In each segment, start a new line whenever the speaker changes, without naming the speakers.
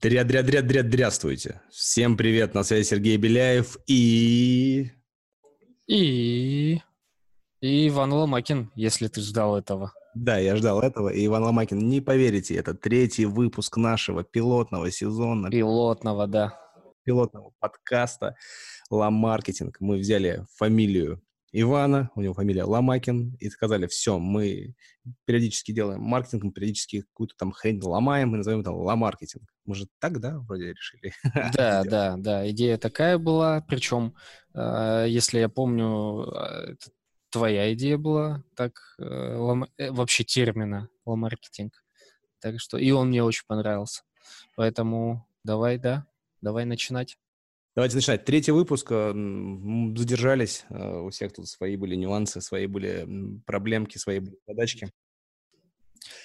Дря-дря-дря-дря-дряствуйте. Всем привет, на связи Сергей Беляев и...
И... И Иван Ломакин, если ты ждал этого.
Да, я ждал этого. И Иван Ломакин, не поверите, это третий выпуск нашего пилотного сезона.
Пилотного, да.
Пилотного подкаста «Ла Маркетинг». Мы взяли фамилию Ивана, у него фамилия Ломакин, и сказали, все, мы периодически делаем маркетинг, мы периодически какую-то там хрень ломаем, и назовем это ла-маркетинг. Мы же так, да, вроде решили?
Да, да, да, идея такая была, причем, э, если я помню, э, твоя идея была, так, э, вообще термина ла-маркетинг. Так что, и он мне очень понравился. Поэтому давай, да, давай начинать.
Давайте начинать. Третий выпуск. Э, задержались. Э, у всех тут свои были нюансы, свои были проблемки, свои были задачки.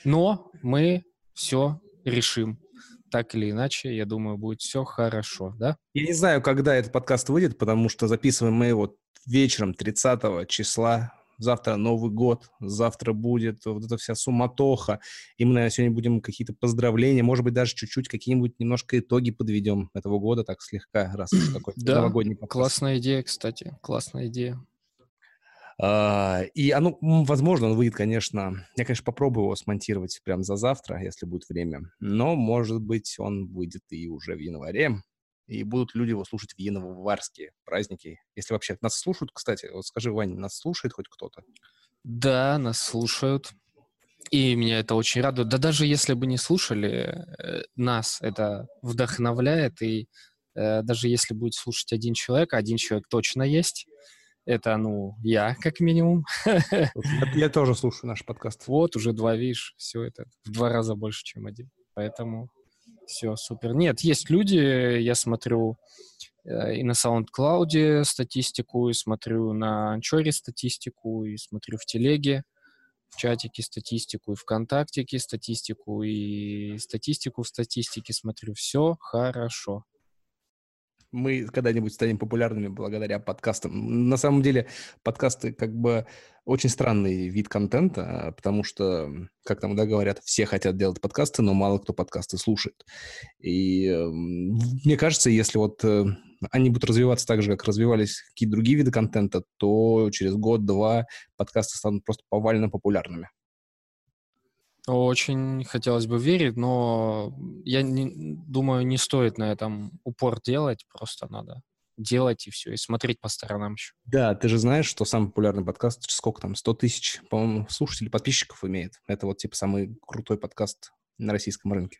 Но мы все решим. Так или иначе, я думаю, будет все хорошо, да?
Я не знаю, когда этот подкаст выйдет, потому что записываем мы его вечером 30 числа завтра Новый год, завтра будет вот эта вся суматоха, и мы, наверное, сегодня будем какие-то поздравления, может быть, даже чуть-чуть какие-нибудь немножко итоги подведем этого года, так слегка, раз такой
да, новогодний подкаст. классная идея, кстати, классная идея.
Uh, и оно, возможно, он выйдет, конечно, я, конечно, попробую его смонтировать прямо за завтра, если будет время, но, может быть, он выйдет и уже в январе, и будут люди его слушать в январские праздники. Если вообще нас слушают, кстати, вот скажи, Вань, нас слушает хоть кто-то?
Да, нас слушают. И меня это очень радует. Да даже если бы не слушали, э, нас это вдохновляет. И э, даже если будет слушать один человек, один человек точно есть, это, ну, я, как минимум.
Я, я тоже слушаю наш подкаст.
Вот, уже два, видишь, все это в два раза больше, чем один. Поэтому все, супер. Нет, есть люди, я смотрю э, и на SoundCloud статистику, и смотрю на Анчоре статистику, и смотрю в Телеге, в чатике статистику, и ВКонтактике статистику, и статистику в статистике смотрю. Все хорошо
мы когда-нибудь станем популярными благодаря подкастам. На самом деле подкасты как бы очень странный вид контента, потому что, как там да, говорят, все хотят делать подкасты, но мало кто подкасты слушает. И мне кажется, если вот э, они будут развиваться так же, как развивались какие-то другие виды контента, то через год-два подкасты станут просто повально популярными.
Очень хотелось бы верить, но я не, думаю, не стоит на этом упор делать, просто надо делать и все, и смотреть по сторонам еще.
Да, ты же знаешь, что самый популярный подкаст, сколько там, 100 тысяч, по-моему, слушателей, подписчиков имеет. Это вот типа самый крутой подкаст на российском рынке.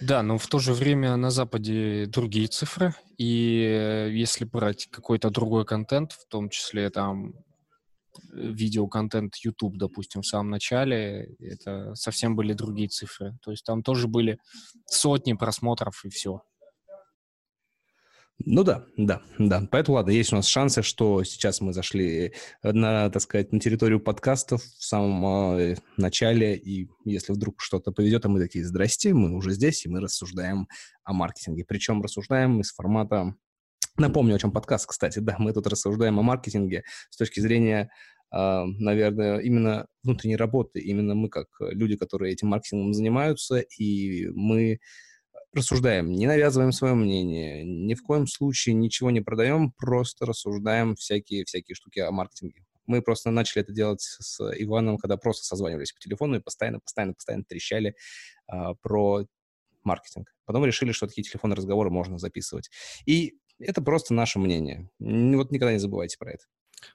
Да, но в то же время на Западе другие цифры, и если брать какой-то другой контент, в том числе там видеоконтент YouTube, допустим, в самом начале, это совсем были другие цифры. То есть там тоже были сотни просмотров и все.
Ну да, да, да. Поэтому ладно, есть у нас шансы, что сейчас мы зашли на, так сказать, на территорию подкастов в самом э, начале, и если вдруг что-то поведет, а мы такие, здрасте, мы уже здесь, и мы рассуждаем о маркетинге. Причем рассуждаем из формата Напомню, о чем подкаст, кстати. Да, мы тут рассуждаем о маркетинге с точки зрения, э, наверное, именно внутренней работы. Именно мы, как люди, которые этим маркетингом занимаются, и мы рассуждаем, не навязываем свое мнение, ни в коем случае ничего не продаем, просто рассуждаем всякие-всякие штуки о маркетинге. Мы просто начали это делать с Иваном, когда просто созванивались по телефону и постоянно, постоянно, постоянно трещали э, про маркетинг. Потом решили, что такие телефонные разговоры можно записывать. И это просто наше мнение. Вот никогда не забывайте про это.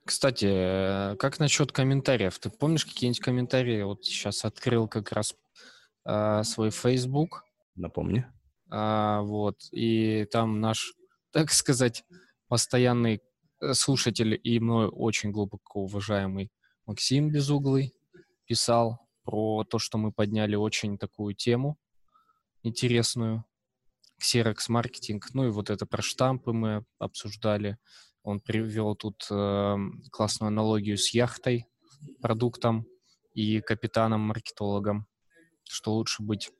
Кстати, э, как насчет комментариев? Ты помнишь какие-нибудь комментарии? Вот сейчас открыл как раз а, свой Facebook.
Напомни.
А, вот, и там наш, так сказать, постоянный э, слушатель и мной очень глубоко уважаемый Максим Безуглый писал про то, что мы подняли очень такую тему интересную. Xerox маркетинг, ну и вот это про штампы мы обсуждали. Он привел тут э, классную аналогию с яхтой, продуктом и капитаном-маркетологом, что лучше быть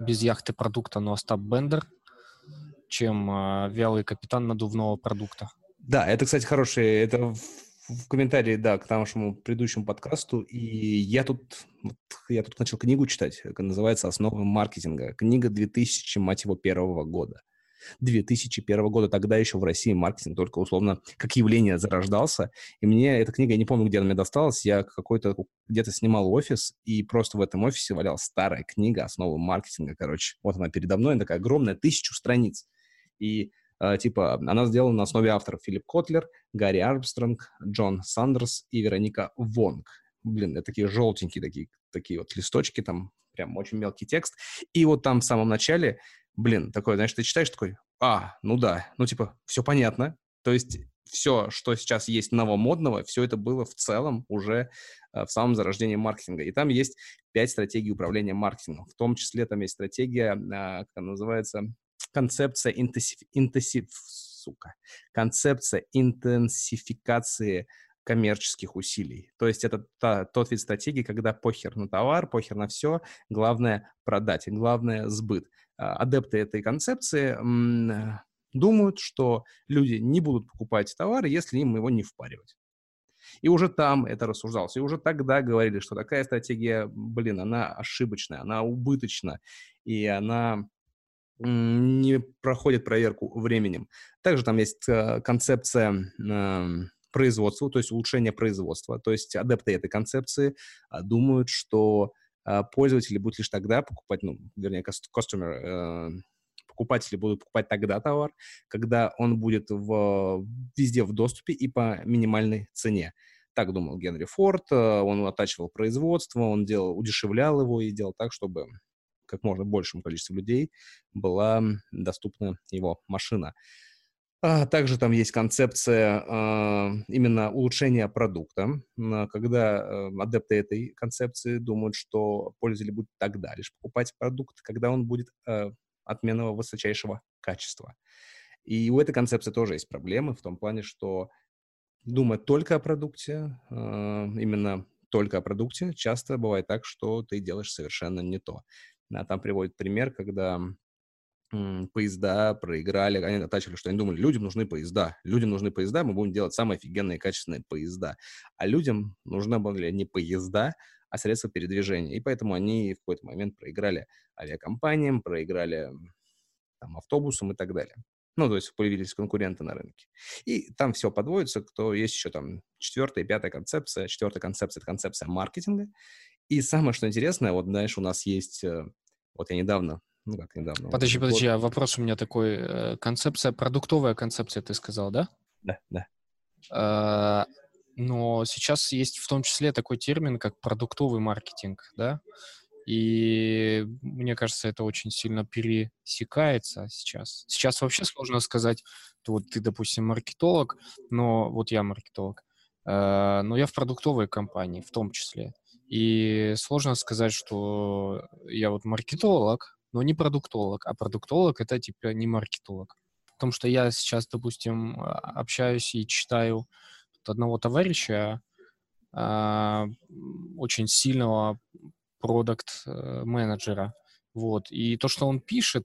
без яхты продукта, но Остап Бендер, чем э, вялый капитан надувного продукта.
Да, это, кстати, хороший, это в комментарии, да, к нашему предыдущему подкасту, и я тут, вот, я тут начал книгу читать, называется «Основы маркетинга». Книга 2000, мать его, первого года. 2001 года. Тогда еще в России маркетинг только условно как явление зарождался. И мне эта книга, я не помню, где она мне досталась, я какой-то где-то снимал офис, и просто в этом офисе валялась старая книга «Основы маркетинга», короче. Вот она передо мной, она такая огромная, тысячу страниц. И Uh, типа, она сделана на основе авторов Филипп Котлер, Гарри Армстронг, Джон Сандерс и Вероника Вонг. Блин, это такие желтенькие такие, такие вот листочки, там прям очень мелкий текст. И вот там в самом начале блин, такое, знаешь, ты читаешь такой, а, ну да, ну типа, все понятно. То есть все, что сейчас есть новомодного, все это было в целом уже э, в самом зарождении маркетинга. И там есть пять стратегий управления маркетингом. В том числе там есть стратегия, э, как она называется, концепция интенсив... интенсив... сука, концепция интенсификации коммерческих усилий. То есть это та, тот вид стратегии, когда похер на товар, похер на все, главное продать, главное сбыт. А, адепты этой концепции думают, что люди не будут покупать товар, если им его не впаривать. И уже там это рассуждалось. И уже тогда говорили, что такая стратегия, блин, она ошибочная, она убыточна, и она не проходит проверку временем. Также там есть э, концепция производства, то есть улучшение производства. То есть адепты этой концепции а, думают, что а, пользователи будут лишь тогда покупать, ну, вернее, customer, э, покупатели будут покупать тогда товар, когда он будет в, везде в доступе и по минимальной цене. Так думал Генри Форд, э, он оттачивал производство, он делал, удешевлял его и делал так, чтобы как можно большему количеству людей была доступна его машина. А также там есть концепция э, именно улучшения продукта, когда э, адепты этой концепции думают, что пользователь будет тогда лишь покупать продукт, когда он будет э, отменного высочайшего качества. И у этой концепции тоже есть проблемы в том плане, что думать только о продукте, э, именно только о продукте, часто бывает так, что ты делаешь совершенно не то. А там приводит пример, когда поезда проиграли, они начали, что они думали, людям нужны поезда, людям нужны поезда, мы будем делать самые офигенные качественные поезда. А людям нужны были не поезда, а средства передвижения. И поэтому они в какой-то момент проиграли авиакомпаниям, проиграли там, автобусам и так далее. Ну, то есть появились конкуренты на рынке. И там все подводится, кто есть еще там четвертая и пятая концепция. Четвертая концепция – это концепция маркетинга. И самое, что интересное, вот, знаешь, у нас есть, э, вот я недавно ну, как недавно.
Подожди, подожди, а вопрос у меня такой. Э, концепция, продуктовая концепция, ты сказал, да?
Да, да.
А, но сейчас есть в том числе такой термин, как продуктовый маркетинг, да? И мне кажется, это очень сильно пересекается сейчас. Сейчас вообще сложно сказать, вот ты, допустим, маркетолог, но вот я маркетолог, э, но я в продуктовой компании в том числе. И сложно сказать, что я вот маркетолог, но не продуктолог. А продуктолог — это типа не маркетолог. Потому что я сейчас, допустим, а, общаюсь и читаю одного товарища, э, очень сильного продукт-менеджера. Вот. И то, что он пишет,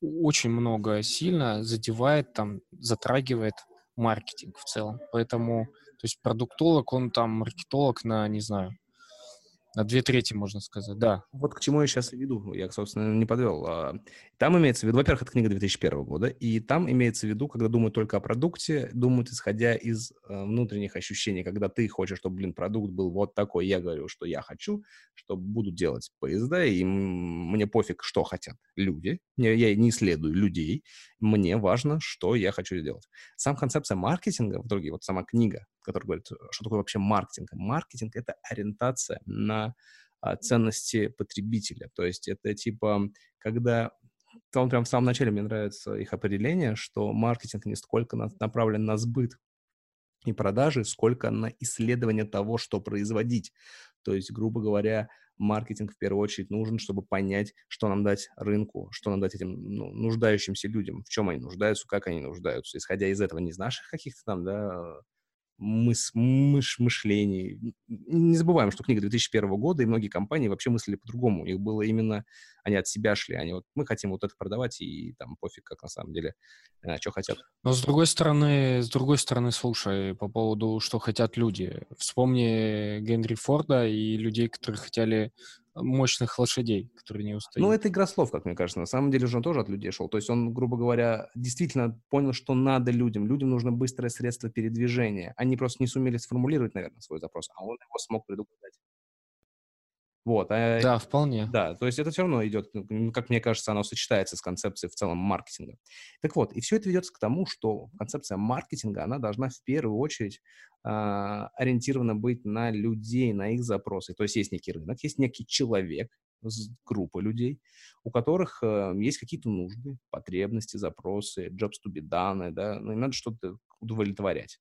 очень много сильно задевает, там, затрагивает маркетинг в целом. Поэтому, то есть продуктолог, он там маркетолог на, не знаю, на две трети, можно сказать, да.
Вот к чему я сейчас и веду, я, собственно, не подвел. А, там имеется в виду, во-первых, это книга 2001 года, и там имеется в виду, когда думают только о продукте, думают, исходя из э, внутренних ощущений, когда ты хочешь, чтобы, блин, продукт был вот такой, я говорю, что я хочу, что буду делать поезда, и мне пофиг, что хотят люди, я не исследую людей, мне важно, что я хочу сделать. Сам концепция маркетинга, в итоге, вот сама книга, которая говорит, что такое вообще маркетинг. Маркетинг — это ориентация на а, ценности потребителя. То есть это типа, когда там прям в самом начале мне нравится их определение, что маркетинг не столько на, направлен на сбыт и продажи, сколько на исследование того, что производить. То есть, грубо говоря, маркетинг в первую очередь нужен, чтобы понять, что нам дать рынку, что нам дать этим ну, нуждающимся людям, в чем они нуждаются, как они нуждаются. Исходя из этого, не из наших каких-то там, да, мыс, мыш, мышлений. Не забываем, что книга 2001 года, и многие компании вообще мыслили по-другому. У них было именно, они от себя шли, они вот, мы хотим вот это продавать, и там пофиг, как на самом деле, э, что хотят.
Но с другой стороны, с другой стороны, слушай, по поводу, что хотят люди. Вспомни Генри Форда и людей, которые хотели мощных лошадей, которые не устают.
Ну, это игра слов, как мне кажется. На самом деле же он тоже от людей шел. То есть он, грубо говоря, действительно понял, что надо людям. Людям нужно быстрое средство передвижения. Они просто не сумели сформулировать, наверное, свой запрос, а он его смог предугадать. Вот. А,
да, вполне.
Да, то есть это все равно идет, как мне кажется, оно сочетается с концепцией в целом маркетинга. Так вот, и все это ведется к тому, что концепция маркетинга, она должна в первую очередь э, ориентирована быть на людей, на их запросы. То есть есть некий рынок, есть некий человек, группа людей, у которых э, есть какие-то нужды, потребности, запросы, jobs to be done, да, ну, им надо что-то удовлетворять.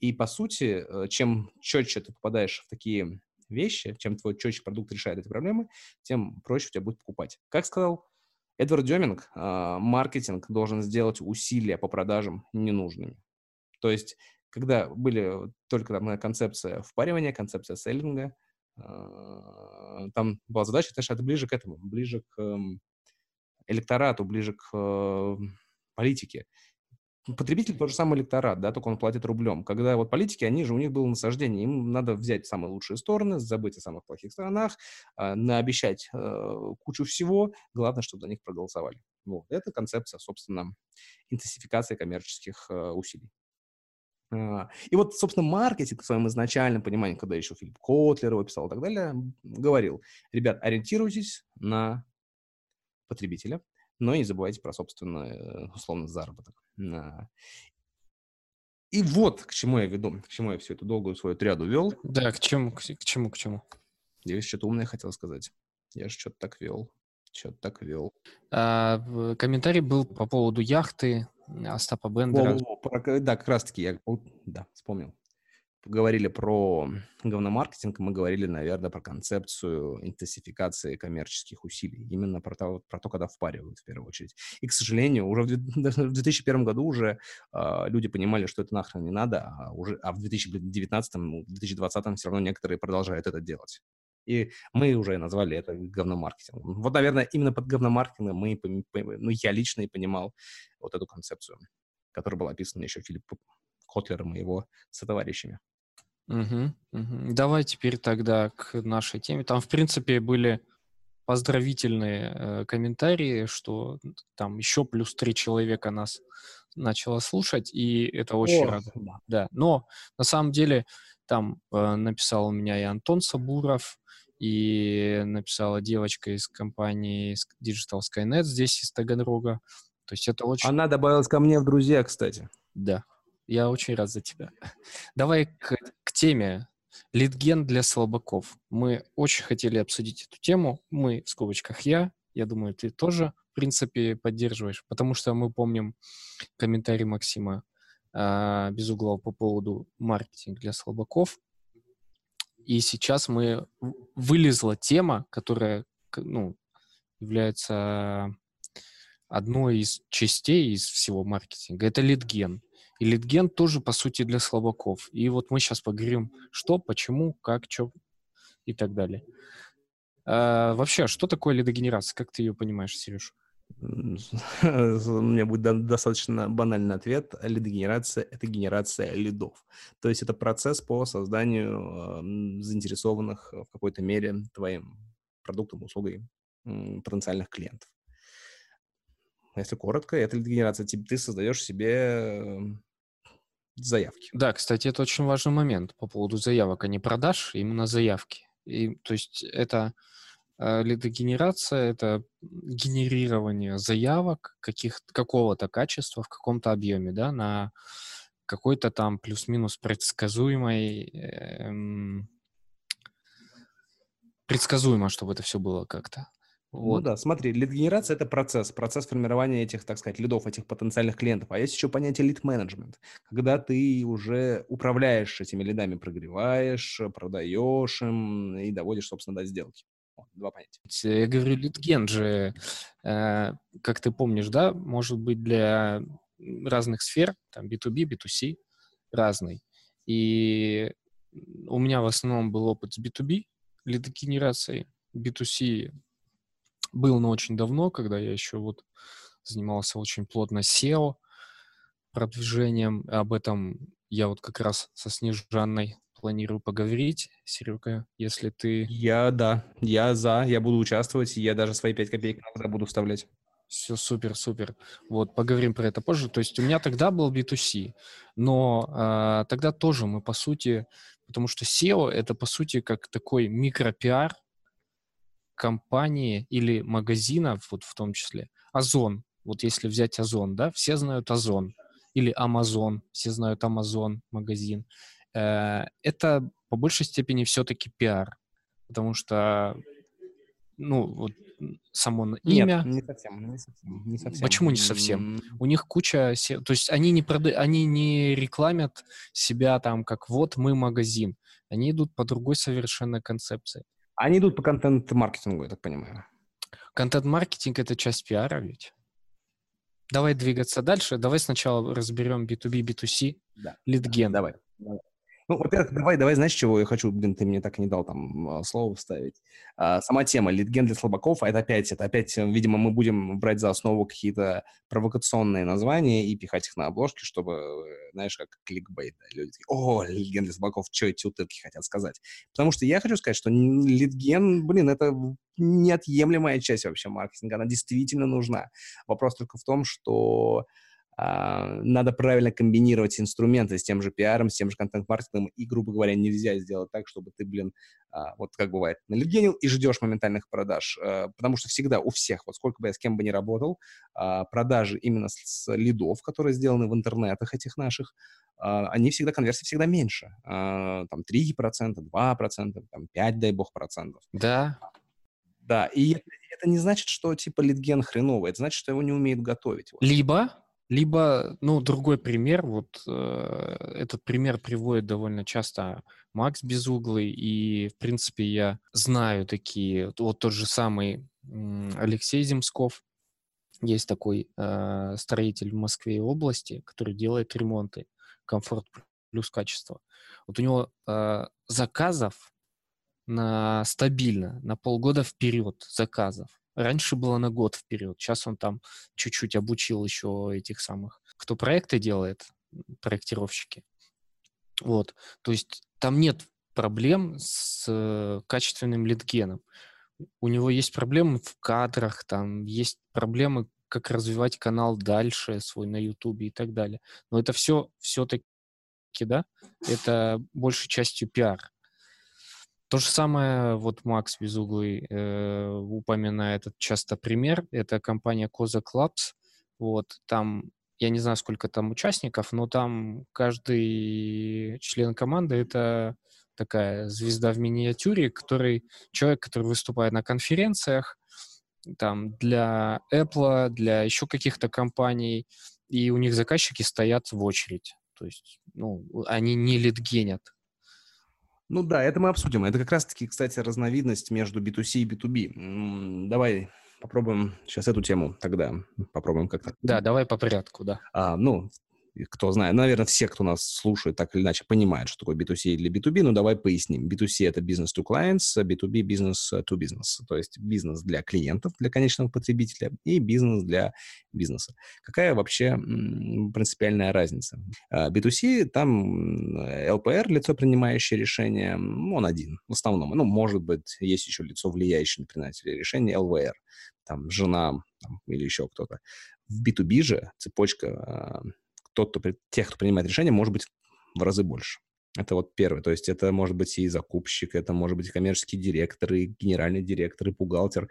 И, по сути, э, чем четче ты попадаешь в такие вещи, чем твой четче продукт решает эти проблемы, тем проще у тебя будет покупать. Как сказал Эдвард Деминг, а, маркетинг должен сделать усилия по продажам ненужными. То есть, когда были только там концепция впаривания, концепция селлинга, а, там была задача, знаешь, это ближе к этому, ближе к эм, электорату, ближе к э, политике потребитель тот же самый электорат, да, только он платит рублем. Когда вот политики, они же, у них было насаждение, им надо взять самые лучшие стороны, забыть о самых плохих сторонах, э, наобещать э, кучу всего, главное, чтобы за них проголосовали. Вот. Это концепция, собственно, интенсификации коммерческих э, усилий. А, и вот, собственно, маркетинг в своем изначальном понимании, когда еще Филипп Котлер его писал и так далее, говорил, ребят, ориентируйтесь на потребителя, но не забывайте про собственный, э, условно, заработок. И вот к чему я веду, к чему я всю эту долгую свою триаду вел.
Да, к чему, к, к чему, к чему?
Я что-то умное хотел сказать. Я же что-то так вел. Что-то так вел.
А, комментарий был по поводу яхты Остапа Бендера.
О, о, про, да, как раз-таки я да, вспомнил говорили про говномаркетинг, мы говорили, наверное, про концепцию интенсификации коммерческих усилий. Именно про то, про то когда впаривают в первую очередь. И, к сожалению, уже в 2001 году уже э, люди понимали, что это нахрен не надо, а, уже, а в 2019, 2020 ну, все равно некоторые продолжают это делать. И мы уже назвали это говномаркетингом. Вот, наверное, именно под говномаркетингом мы, ну, я лично и понимал вот эту концепцию, которая была описана еще Филиппом Котлером и его сотоварищами.
Угу, угу. Давай теперь тогда к нашей теме. Там, в принципе, были поздравительные э, комментарии, что там еще плюс три человека нас начало слушать, и это очень О, радует. Да. да. Но на самом деле там э, написал у меня и Антон Сабуров, и написала девочка из компании Digital Skynet здесь из Таганрога. То есть это очень...
Она добавилась ко мне в друзья, кстати.
Да, я очень рад за тебя. Давай к, к теме. Литген для слабаков. Мы очень хотели обсудить эту тему. Мы, в скобочках я, я думаю, ты тоже, в принципе, поддерживаешь, потому что мы помним комментарий Максима э, Безуглова по поводу маркетинга для слабаков. И сейчас мы вылезла тема, которая ну, является одной из частей из всего маркетинга. Это литген. И литген тоже, по сути, для слабаков. И вот мы сейчас поговорим, что, почему, как, что и так далее. А, вообще, что такое лидогенерация? Как ты ее понимаешь, Сереж?
У меня будет достаточно банальный ответ. Лидогенерация — это генерация лидов. То есть это процесс по созданию заинтересованных в какой-то мере твоим продуктом, услугой потенциальных клиентов. Если коротко, это лидогенерация. Ты создаешь себе заявки.
Да, кстати, это очень важный момент по поводу заявок, а не продаж, именно заявки. И, то есть это э, лидогенерация, это генерирование заявок каких, какого-то качества в каком-то объеме, да, на какой-то там плюс-минус предсказуемой, эм, предсказуемо, чтобы это все было как-то.
Ну вот. Ну да, смотри, лид-генерация – это процесс, процесс формирования этих, так сказать, лидов, этих потенциальных клиентов. А есть еще понятие лид-менеджмент, когда ты уже управляешь этими лидами, прогреваешь, продаешь им и доводишь, собственно, до сделки. два понятия.
Я говорю, лид-ген же, э, как ты помнишь, да, может быть для разных сфер, там B2B, B2C, разный. И у меня в основном был опыт с B2B, лидогенерацией. B2C был, но очень давно, когда я еще вот занимался очень плотно SEO, продвижением. Об этом я вот как раз со Снежанной планирую поговорить. Серега, если ты...
Я, да, я за, я буду участвовать, я даже свои 5 копеек иногда буду вставлять.
Все супер, супер. Вот, поговорим про это позже. То есть у меня тогда был B2C, но э, тогда тоже мы, по сути, потому что SEO — это, по сути, как такой микропиар компании или магазина, вот в том числе. Озон. Вот если взять Озон, да, все знают Озон. Или Amazon, все знают Amazon магазин. Э, это по большей степени все-таки пиар, потому что, ну, вот само имя...
Нет, не совсем, не совсем, не совсем.
Почему не совсем? У них куча... То есть они не, прода... они не рекламят себя там, как вот мы магазин. Они идут по другой совершенно концепции.
Они идут по контент-маркетингу, я так понимаю.
Контент-маркетинг — это часть пиара ведь? Давай двигаться дальше. Давай сначала разберем B2B, B2C,
да.
литген.
Давай. давай. Ну, во-первых, давай, давай, знаешь, чего я хочу, блин, ты мне так и не дал там а, слово вставить. А, сама тема литген для слабаков, а это опять, это опять, э, видимо, мы будем брать за основу какие-то провокационные названия и пихать их на обложки, чтобы, э, знаешь, как кликбейт, да, люди такие, о, литген для слабаков, что эти утырки хотят сказать. Потому что я хочу сказать, что литген, блин, это неотъемлемая часть вообще маркетинга, она действительно нужна. Вопрос только в том, что надо правильно комбинировать инструменты с тем же пиаром, с тем же контент-маркетингом, и, грубо говоря, нельзя сделать так, чтобы ты, блин, а, вот как бывает, налегенил и ждешь моментальных продаж, а, потому что всегда у всех, вот сколько бы я с кем бы ни работал, продажи именно с лидов, которые сделаны в интернетах этих наших, они всегда, конверсия всегда меньше, там 3%, 2%, там 5, дай бог, процентов.
Да.
Да, и это, это не значит, что типа литген хреновый, это значит, что его не умеют готовить. Вот.
Либо либо, ну, другой пример, вот э, этот пример приводит довольно часто Макс Безуглый, и, в принципе, я знаю такие, вот тот же самый э, Алексей Земсков, есть такой э, строитель в Москве и области, который делает ремонты, комфорт плюс качество. Вот у него э, заказов на стабильно, на полгода вперед заказов Раньше было на год вперед, сейчас он там чуть-чуть обучил еще этих самых, кто проекты делает, проектировщики. Вот, то есть там нет проблем с э, качественным литгеном. У него есть проблемы в кадрах, там есть проблемы, как развивать канал дальше свой на Ютубе и так далее. Но это все все-таки, да, это большей частью пиар. То же самое, вот Макс Безуглый э, упоминает этот часто пример, это компания Koza Clubs, вот, там, я не знаю, сколько там участников, но там каждый член команды — это такая звезда в миниатюре, который, человек, который выступает на конференциях, там, для Apple, для еще каких-то компаний, и у них заказчики стоят в очередь. То есть, ну, они не лидгенят,
ну да, это мы обсудим. Это как раз-таки, кстати, разновидность между B2C и B2B. Давай попробуем сейчас эту тему тогда. Попробуем как-то.
Да, давай по порядку, да.
А, ну, кто знает, наверное, все, кто нас слушает, так или иначе понимают, что такое B2C или B2B, но давай поясним. B2C — это business to clients, а B2B — business to business, то есть бизнес для клиентов, для конечного потребителя и бизнес для бизнеса. Какая вообще принципиальная разница? B2C, а, там LPR, лицо, принимающее решение, он один в основном. Ну, может быть, есть еще лицо, влияющее на принятие решения, LVR, там, жена там, или еще кто-то. В B2B же цепочка а, тот, кто, тех, кто принимает решения, может быть в разы больше. Это вот первое. То есть это может быть и закупщик, это может быть и коммерческий директор, и генеральный директор, и бухгалтер.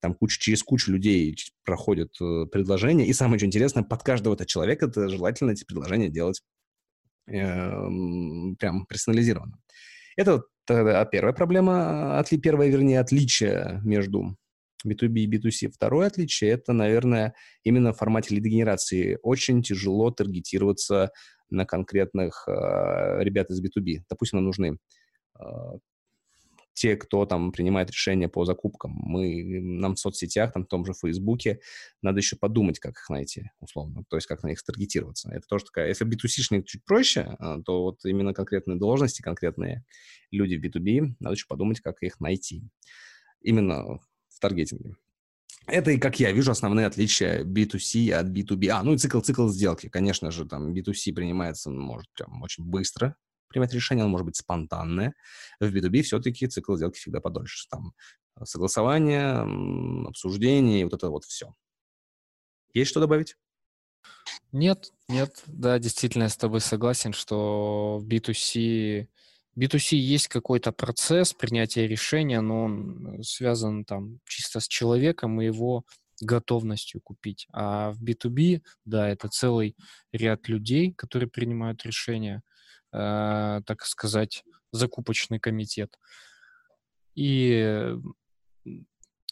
Там куча, через кучу людей проходят э, предложения. И самое что интересное, под каждого этого человека это желательно эти предложения делать э, прям персонализированно. Это тогда первая проблема, отли, первое, вернее, отличие между B2B и B2C. Второе отличие – это, наверное, именно в формате лидогенерации. Очень тяжело таргетироваться на конкретных э, ребят из B2B. Допустим, нам нужны э, те, кто там принимает решения по закупкам. Мы, нам в соцсетях, там в том же Фейсбуке, надо еще подумать, как их найти, условно, то есть как на них таргетироваться. Это тоже такая, если B2C-шник чуть проще, а, то вот именно конкретные должности, конкретные люди в B2B, надо еще подумать, как их найти. Именно таргетинге. Это и, как я вижу, основные отличия B2C от B2B. А, ну и цикл-цикл сделки. Конечно же, там B2C принимается, может, прям очень быстро, принимать решение, оно может быть спонтанное. В B2B все-таки цикл сделки всегда подольше. Там согласование, обсуждение, и вот это вот все. Есть что добавить?
Нет, нет, да, действительно, я с тобой согласен, что B2C, B2C есть какой-то процесс принятия решения, но он связан там чисто с человеком и его готовностью купить. А в B2B, да, это целый ряд людей, которые принимают решения, э, так сказать, закупочный комитет. И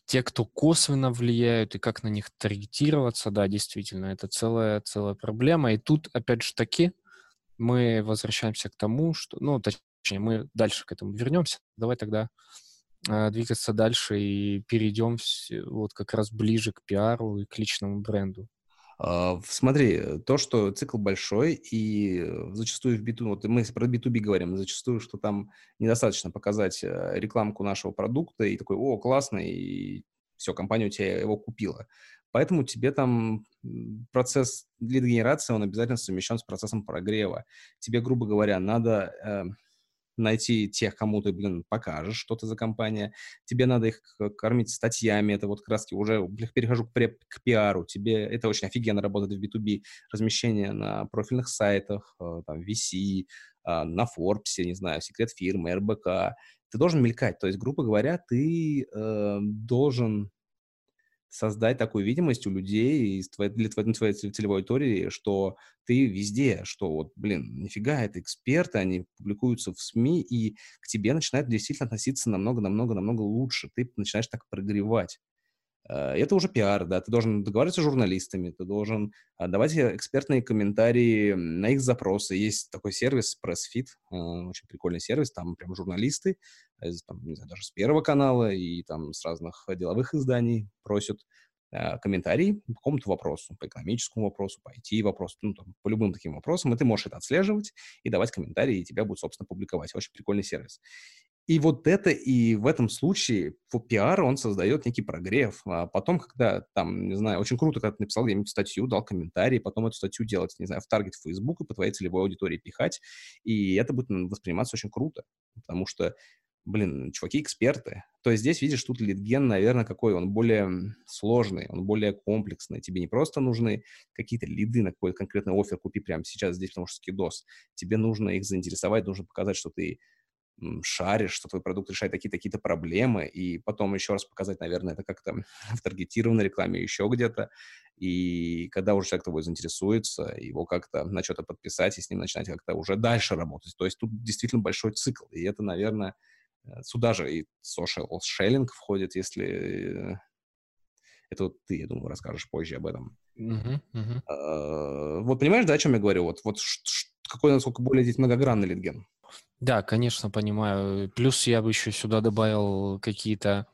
те, кто косвенно влияют и как на них таргетироваться, да, действительно, это целая, целая проблема. И тут, опять же таки, мы возвращаемся к тому, что, ну, точнее, мы дальше к этому вернемся. Давай тогда э, двигаться дальше и перейдем вот как раз ближе к пиару и к личному бренду.
Uh, смотри, то, что цикл большой, и зачастую в B2, вот мы про B2B говорим, зачастую, что там недостаточно показать э, рекламку нашего продукта и такой, о, классный, и все, компания у тебя его купила. Поэтому тебе там процесс лид-генерации, он обязательно совмещен с процессом прогрева. Тебе, грубо говоря, надо э, найти тех, кому ты, блин, покажешь, что ты за компания. Тебе надо их кормить статьями. Это вот краски уже перехожу к, преп, к пиару. Тебе это очень офигенно работает в B2B. Размещение на профильных сайтах, э, там, VC, а, на Forbes, не знаю, секрет фирмы, РБК. Ты должен мелькать. То есть, грубо говоря, ты э, должен создать такую видимость у людей из твоей, для твоей, твоей целевой аудитории, что ты везде, что вот, блин, нифига, это эксперты, они публикуются в СМИ, и к тебе начинают действительно относиться намного-намного-намного лучше. Ты начинаешь так прогревать. Э, это уже пиар, да, ты должен договариваться с журналистами, ты должен а, давать экспертные комментарии на их запросы. Есть такой сервис PressFit, э, очень прикольный сервис, там прям журналисты, там, не знаю, даже с Первого канала и там с разных деловых изданий просят э, комментарии по какому-то вопросу, по экономическому вопросу, по IT-вопросу, ну, там, по любым таким вопросам, и ты можешь это отслеживать и давать комментарии, и тебя будут, собственно, публиковать. Очень прикольный сервис. И вот это, и в этом случае по пиару он создает некий прогрев. А потом, когда там, не знаю, очень круто, когда ты написал где-нибудь статью, дал комментарий, потом эту статью делать, не знаю, в таргет Facebook и по твоей целевой аудитории пихать, и это будет восприниматься очень круто, потому что блин, чуваки эксперты. То есть здесь, видишь, тут литген, наверное, какой он более сложный, он более комплексный. Тебе не просто нужны какие-то лиды на какой-то конкретный офер, купи прямо сейчас здесь, потому что скидос. Тебе нужно их заинтересовать, нужно показать, что ты шаришь, что твой продукт решает такие-то проблемы, и потом еще раз показать, наверное, это как-то в таргетированной рекламе, еще где-то. И когда уже человек тобой заинтересуется, его как-то на что-то подписать и с ним начинать как-то уже дальше работать. То есть тут действительно большой цикл, и это, наверное, э, сюда же и social shelling входит, если... Э, это вот ты, я думаю, расскажешь позже об этом. Uh-huh, uh-huh. Вот понимаешь, да, о чем я говорю? Вот, вот какой, насколько более здесь многогранный литген?
Да, конечно, понимаю. Плюс я бы еще сюда добавил какие-то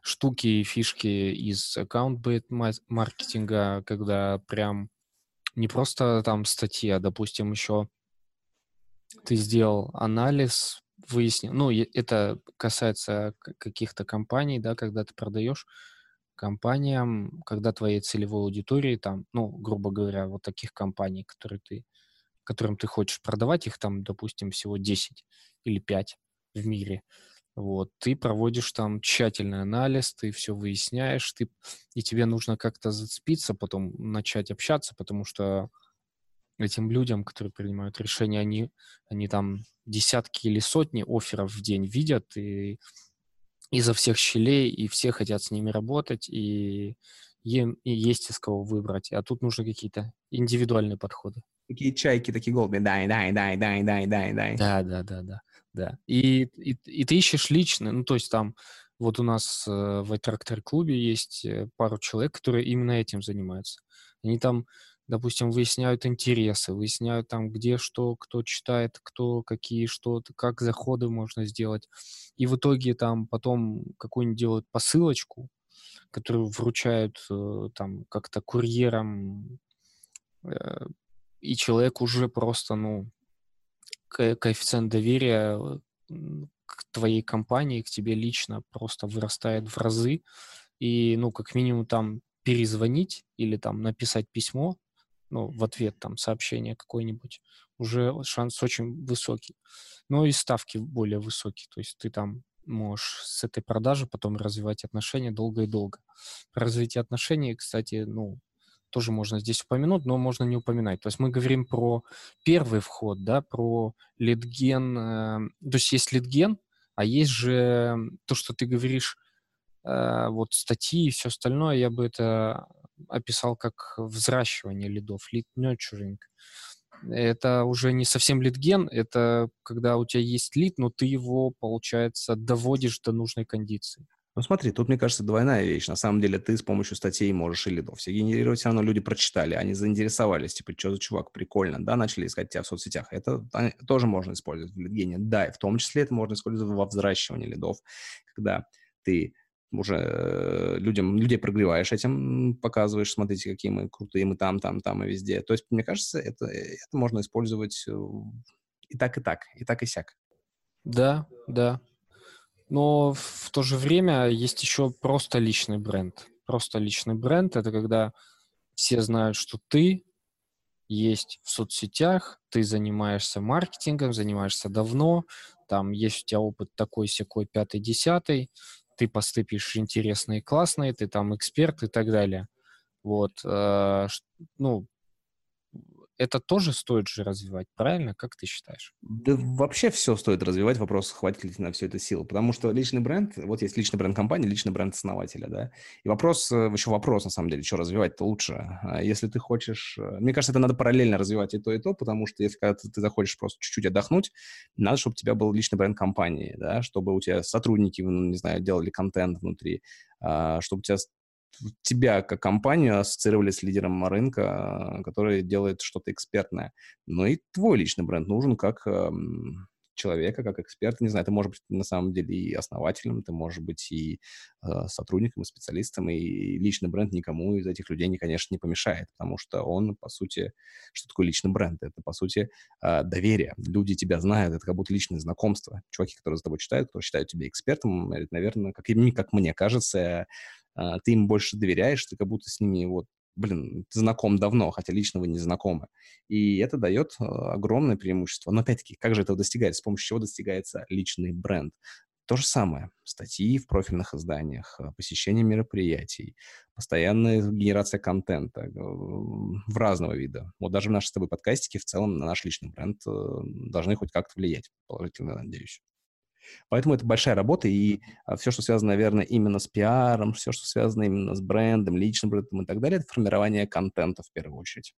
штуки и фишки из аккаунт-бейт маркетинга, когда прям не просто там статья, допустим, еще ты сделал анализ, выяснил, ну, это касается каких-то компаний, да, когда ты продаешь компаниям, когда твоей целевой аудитории там, ну, грубо говоря, вот таких компаний, которые ты которым ты хочешь продавать, их там, допустим, всего 10 или 5 в мире, вот, ты проводишь там тщательный анализ, ты все выясняешь, ты, и тебе нужно как-то зацепиться, потом начать общаться, потому что этим людям, которые принимают решения, они, они там десятки или сотни офферов в день видят, и изо всех щелей, и все хотят с ними работать, и им и есть из кого выбрать. А тут нужны какие-то индивидуальные подходы.
Такие чайки, такие голуби. Дай, дай, дай, дай, дай, дай, дай.
Да, да, да, да. да. И, и, и ты ищешь лично, ну, то есть там вот у нас э, в трактор клубе есть э, пару человек, которые именно этим занимаются. Они там допустим, выясняют интересы, выясняют там, где что, кто читает, кто какие что, как заходы можно сделать. И в итоге там потом какую-нибудь делают посылочку, которую вручают э, там как-то курьером, э, и человек уже просто, ну, коэффициент доверия к твоей компании, к тебе лично просто вырастает в разы, и, ну, как минимум там перезвонить или там написать письмо, ну, в ответ там сообщение какое-нибудь, уже шанс очень высокий. Но и ставки более высокие, то есть ты там можешь с этой продажи потом развивать отношения долго и долго. Развитие отношений, кстати, ну, тоже можно здесь упомянуть, но можно не упоминать. То есть мы говорим про первый вход, да, про литген. Э, то есть есть литген, а есть же то, что ты говоришь, э, вот статьи и все остальное, я бы это описал как взращивание лидов, lead nurturing. Это уже не совсем литген, это когда у тебя есть лид, но ты его, получается, доводишь до нужной кондиции.
Ну смотри, тут, мне кажется, двойная вещь. На самом деле ты с помощью статей можешь и лидов все генерировать, все равно люди прочитали, они заинтересовались, типа, что за чувак, прикольно, да, начали искать тебя в соцсетях. Это тоже можно использовать в лидгене. Да, и в том числе это можно использовать во взращивании лидов, когда ты уже э, людям, людей прогреваешь этим, показываешь, смотрите, какие мы крутые, мы там, там, там и везде. То есть, мне кажется, это, это можно использовать э, и так, и так, и так, и сяк.
Да, да, но в то же время есть еще просто личный бренд. Просто личный бренд — это когда все знают, что ты есть в соцсетях, ты занимаешься маркетингом, занимаешься давно, там есть у тебя опыт такой, секой, пятый, десятый, ты посты интересные, классные, ты там эксперт и так далее. Вот, э, ну, это тоже стоит же развивать, правильно? Как ты считаешь?
Да вообще все стоит развивать. Вопрос, хватит ли на все это сил. Потому что личный бренд, вот есть личный бренд компании, личный бренд основателя, да. И вопрос, э, еще вопрос, на самом деле, что развивать-то лучше. А если ты хочешь... Э, мне кажется, это надо параллельно развивать и то, и то, потому что если когда ты захочешь просто чуть-чуть отдохнуть, надо, чтобы у тебя был личный бренд компании, да, чтобы у тебя сотрудники, ну, не знаю, делали контент внутри, а, чтобы у тебя тебя как компанию ассоциировали с лидером рынка, который делает что-то экспертное. Но и твой личный бренд нужен как эм, человека, как эксперта. Не знаю, ты можешь быть на самом деле и основателем, ты можешь быть и э, сотрудником, и специалистом, и личный бренд никому из этих людей, конечно, не помешает, потому что он, по сути, что такое личный бренд? Это, по сути, э, доверие. Люди тебя знают, это как будто личное знакомство. Чуваки, которые за тобой читают, которые считают тебя экспертом, это, наверное, как, как мне кажется, ты им больше доверяешь, ты как будто с ними вот блин, ты знаком давно, хотя лично вы не знакомы. И это дает э, огромное преимущество. Но опять-таки, как же этого достигается? С помощью чего достигается личный бренд? То же самое. Статьи в профильных изданиях, э, посещение мероприятий, постоянная генерация контента э, в разного вида. Вот даже в нашей с тобой подкастике в целом на наш личный бренд должны хоть как-то влиять, положительно надеюсь. Поэтому это большая работа, и а, все, что связано, наверное, именно с пиаром, все, что связано именно с брендом, личным брендом и так далее, это формирование контента в первую очередь.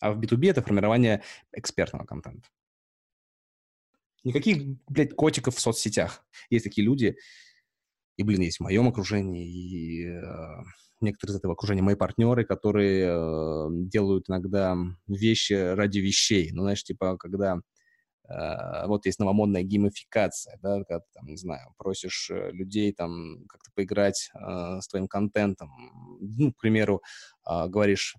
А в B2B это формирование экспертного контента. Никаких, блядь, котиков в соцсетях. Есть такие люди, и, блин, есть в моем окружении, и э, некоторые из этого окружения мои партнеры, которые э, делают иногда вещи ради вещей. Ну, знаешь, типа, когда вот есть новомодная геймификация, да, когда ты, там, не знаю, просишь э, людей там как-то поиграть э, с твоим контентом, ну, к примеру, э, говоришь,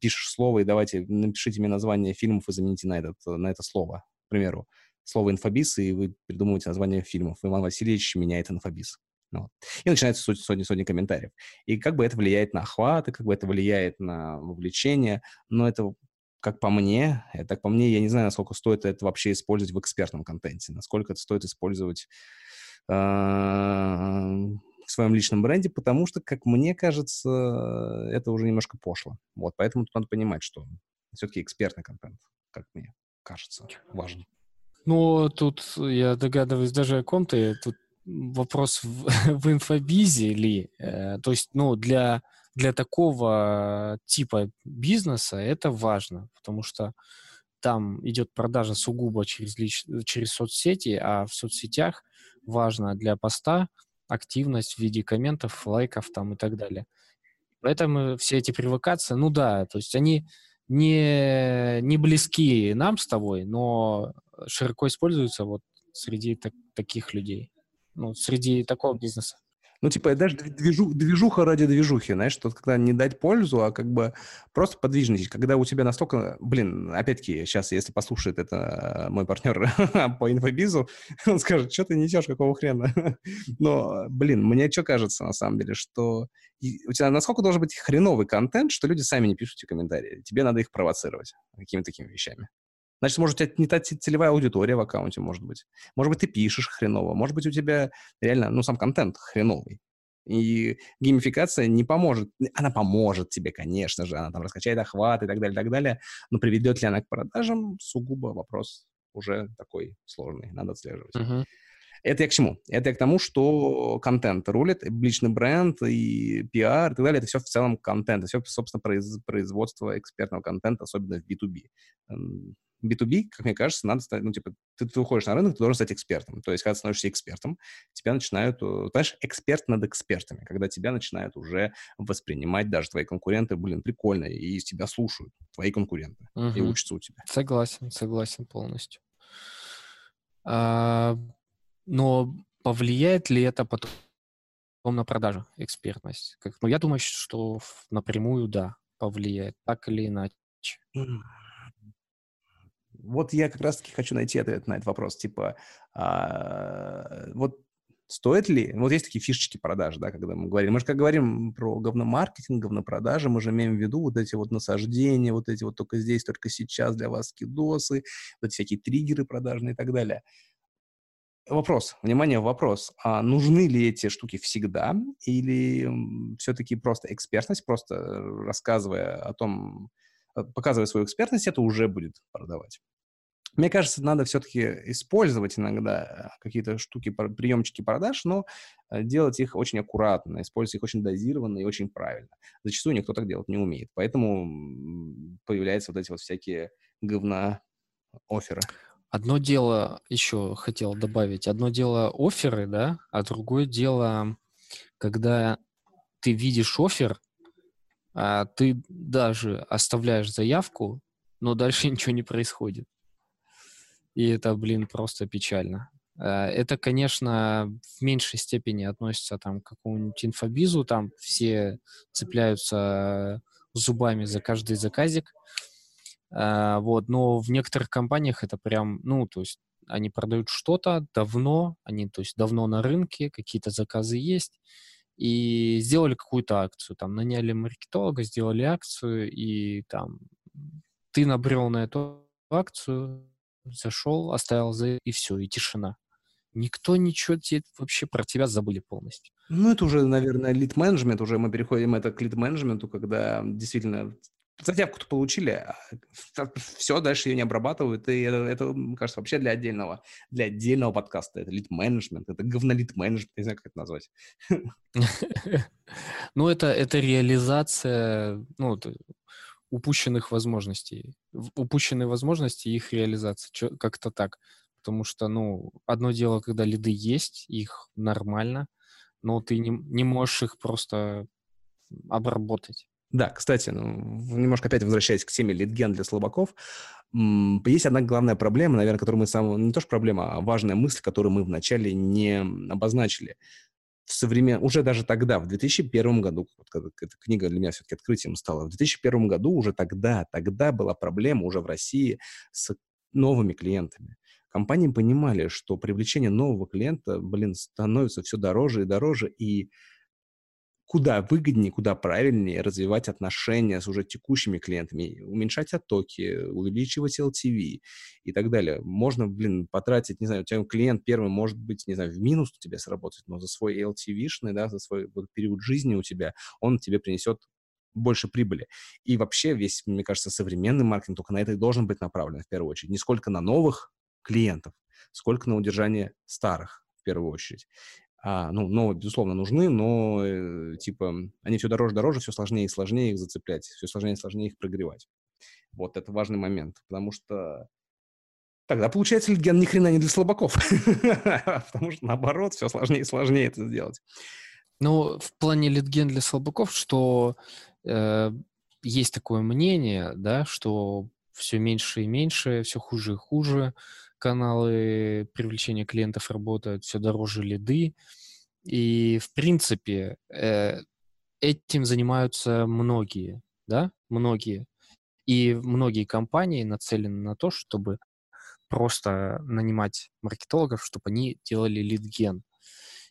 пишешь слово, и давайте напишите мне название фильмов и замените на, этот, на это слово, к примеру, слово «инфобиз», и вы придумываете название фильмов. Иван Васильевич меняет «инфобиз». Вот. И начинается сотни-сотни комментариев. И как бы это влияет на охваты, как бы это влияет на вовлечение, но это как по мне, э, так по мне, я не знаю, насколько стоит это вообще использовать в экспертном контенте, насколько это стоит использовать э, в своем личном бренде, потому что, как мне кажется, это уже немножко пошло. Вот, поэтому тут надо понимать, что все-таки экспертный контент, как мне кажется, важен.
Ну, тут я догадываюсь даже о ком то Тут вопрос в, в инфобизе ли. Э, то есть, ну, для для такого типа бизнеса это важно, потому что там идет продажа сугубо через, лич... через соцсети, а в соцсетях важно для поста активность в виде комментов, лайков там и так далее. Поэтому все эти привокации, ну да, то есть они не, не близки нам с тобой, но широко используются вот среди так, таких людей, ну, среди такого бизнеса.
Ну, типа, даже движу, движуха ради движухи, знаешь, что когда не дать пользу, а как бы просто подвижничать. Когда у тебя настолько... Блин, опять-таки, сейчас, если послушает это мой партнер по инфобизу, он скажет, что ты несешь, какого хрена? Но, блин, мне что кажется, на самом деле, что у тебя насколько должен быть хреновый контент, что люди сами не пишут эти комментарии. Тебе надо их провоцировать какими-то такими вещами. Значит, может, у тебя не та целевая аудитория в аккаунте, может быть. Может быть, ты пишешь хреново. Может быть, у тебя реально, ну, сам контент хреновый. И геймификация не поможет. Она поможет тебе, конечно же. Она там раскачает охват и так далее, и так далее. Но приведет ли она к продажам, сугубо вопрос уже такой сложный. Надо отслеживать. Uh-huh. Это я к чему? Это я к тому, что контент рулит, личный бренд и пиар и так далее. Это все в целом контент. Это все, собственно, производство экспертного контента, особенно в B2B. B2B, как мне кажется, надо стать, ну, типа, ты, ты уходишь на рынок, ты должен стать экспертом. То есть, когда ты становишься экспертом, тебя начинают, э, знаешь, эксперт над экспертами, когда тебя начинают уже воспринимать даже твои конкуренты, блин, прикольно, и тебя слушают твои конкуренты угу. и учатся у тебя.
Согласен, согласен полностью. А, но повлияет ли это потом на продажу, экспертность? Как, ну, я думаю, что напрямую, да, повлияет, так или иначе.
Вот я как раз-таки хочу найти ответ на этот вопрос. Типа, а, вот стоит ли... Вот есть такие фишечки продаж, да, когда мы говорим. Мы же как говорим про говномаркетинг, говнопродажи, мы же имеем в виду вот эти вот насаждения, вот эти вот только здесь, только сейчас для вас скидосы, вот эти всякие триггеры продажные и так далее. Вопрос, внимание, вопрос. А нужны ли эти штуки всегда или все-таки просто экспертность, просто рассказывая о том, э, показывая свою экспертность, это уже будет продавать? Мне кажется, надо все-таки использовать иногда какие-то штуки, приемчики продаж, но э, делать их очень аккуратно, использовать их очень дозированно и очень правильно. Зачастую никто так делать не умеет. Поэтому появляются вот эти вот всякие говна оферы.
Одно дело еще хотел добавить. Одно дело оферы, да, а другое дело, когда ты видишь офер, а ты даже оставляешь заявку, но дальше ничего не происходит. И это, блин, просто печально. Э, это, конечно, в меньшей степени относится там, к какому-нибудь инфобизу, там все цепляются зубами за каждый заказик, э, вот, но в некоторых компаниях это прям, ну, то есть они продают что-то давно, они, то есть давно на рынке, какие-то заказы есть, и сделали какую-то акцию, там, наняли маркетолога, сделали акцию, и там ты набрел на эту акцию, зашел, оставил за и все, и тишина. Никто ничего тебе, вообще про тебя забыли полностью.
Ну, это уже, наверное, лид-менеджмент, уже мы переходим это к лид-менеджменту, когда действительно заявку-то получили, а все, дальше ее не обрабатывают, и это, это, мне кажется, вообще для отдельного, для отдельного подкаста. Это лид-менеджмент, это говнолид-менеджмент, не знаю, как это назвать.
Ну, это, это реализация, ну, упущенных возможностей. Упущенные возможности их реализации. Как-то так. Потому что, ну, одно дело, когда лиды есть, их нормально, но ты не, не можешь их просто обработать.
Да, кстати, ну, немножко опять возвращаясь к теме литген для слабаков, есть одна главная проблема, наверное, которую мы сам... Не то что проблема, а важная мысль, которую мы вначале не обозначили в современ... уже даже тогда, в 2001 году, вот, когда эта книга для меня все-таки открытием стала, в 2001 году уже тогда, тогда была проблема уже в России с новыми клиентами. Компании понимали, что привлечение нового клиента, блин, становится все дороже и дороже, и куда выгоднее, куда правильнее развивать отношения с уже текущими клиентами, уменьшать оттоки, увеличивать LTV и так далее. Можно, блин, потратить, не знаю, у тебя клиент первый может быть, не знаю, в минус у тебя сработать, но за свой LTV-шный, да, за свой вот, период жизни у тебя, он тебе принесет больше прибыли. И вообще весь, мне кажется, современный маркетинг только на это и должен быть направлен в первую очередь. Не сколько на новых клиентов, сколько на удержание старых в первую очередь. А, ну, новые, безусловно, нужны, но, э, типа, они все дороже, дороже, все сложнее и сложнее их зацеплять, все сложнее и сложнее их прогревать. Вот, это важный момент, потому что тогда получается литген ни хрена не для слабаков, потому что, наоборот, все сложнее и сложнее это сделать.
Ну, в плане литген для слабаков, что э, есть такое мнение, да, что все меньше и меньше, все хуже и хуже каналы привлечения клиентов работают, все дороже лиды. И, в принципе, э, этим занимаются многие, да, многие. И многие компании нацелены на то, чтобы просто нанимать маркетологов, чтобы они делали лидген.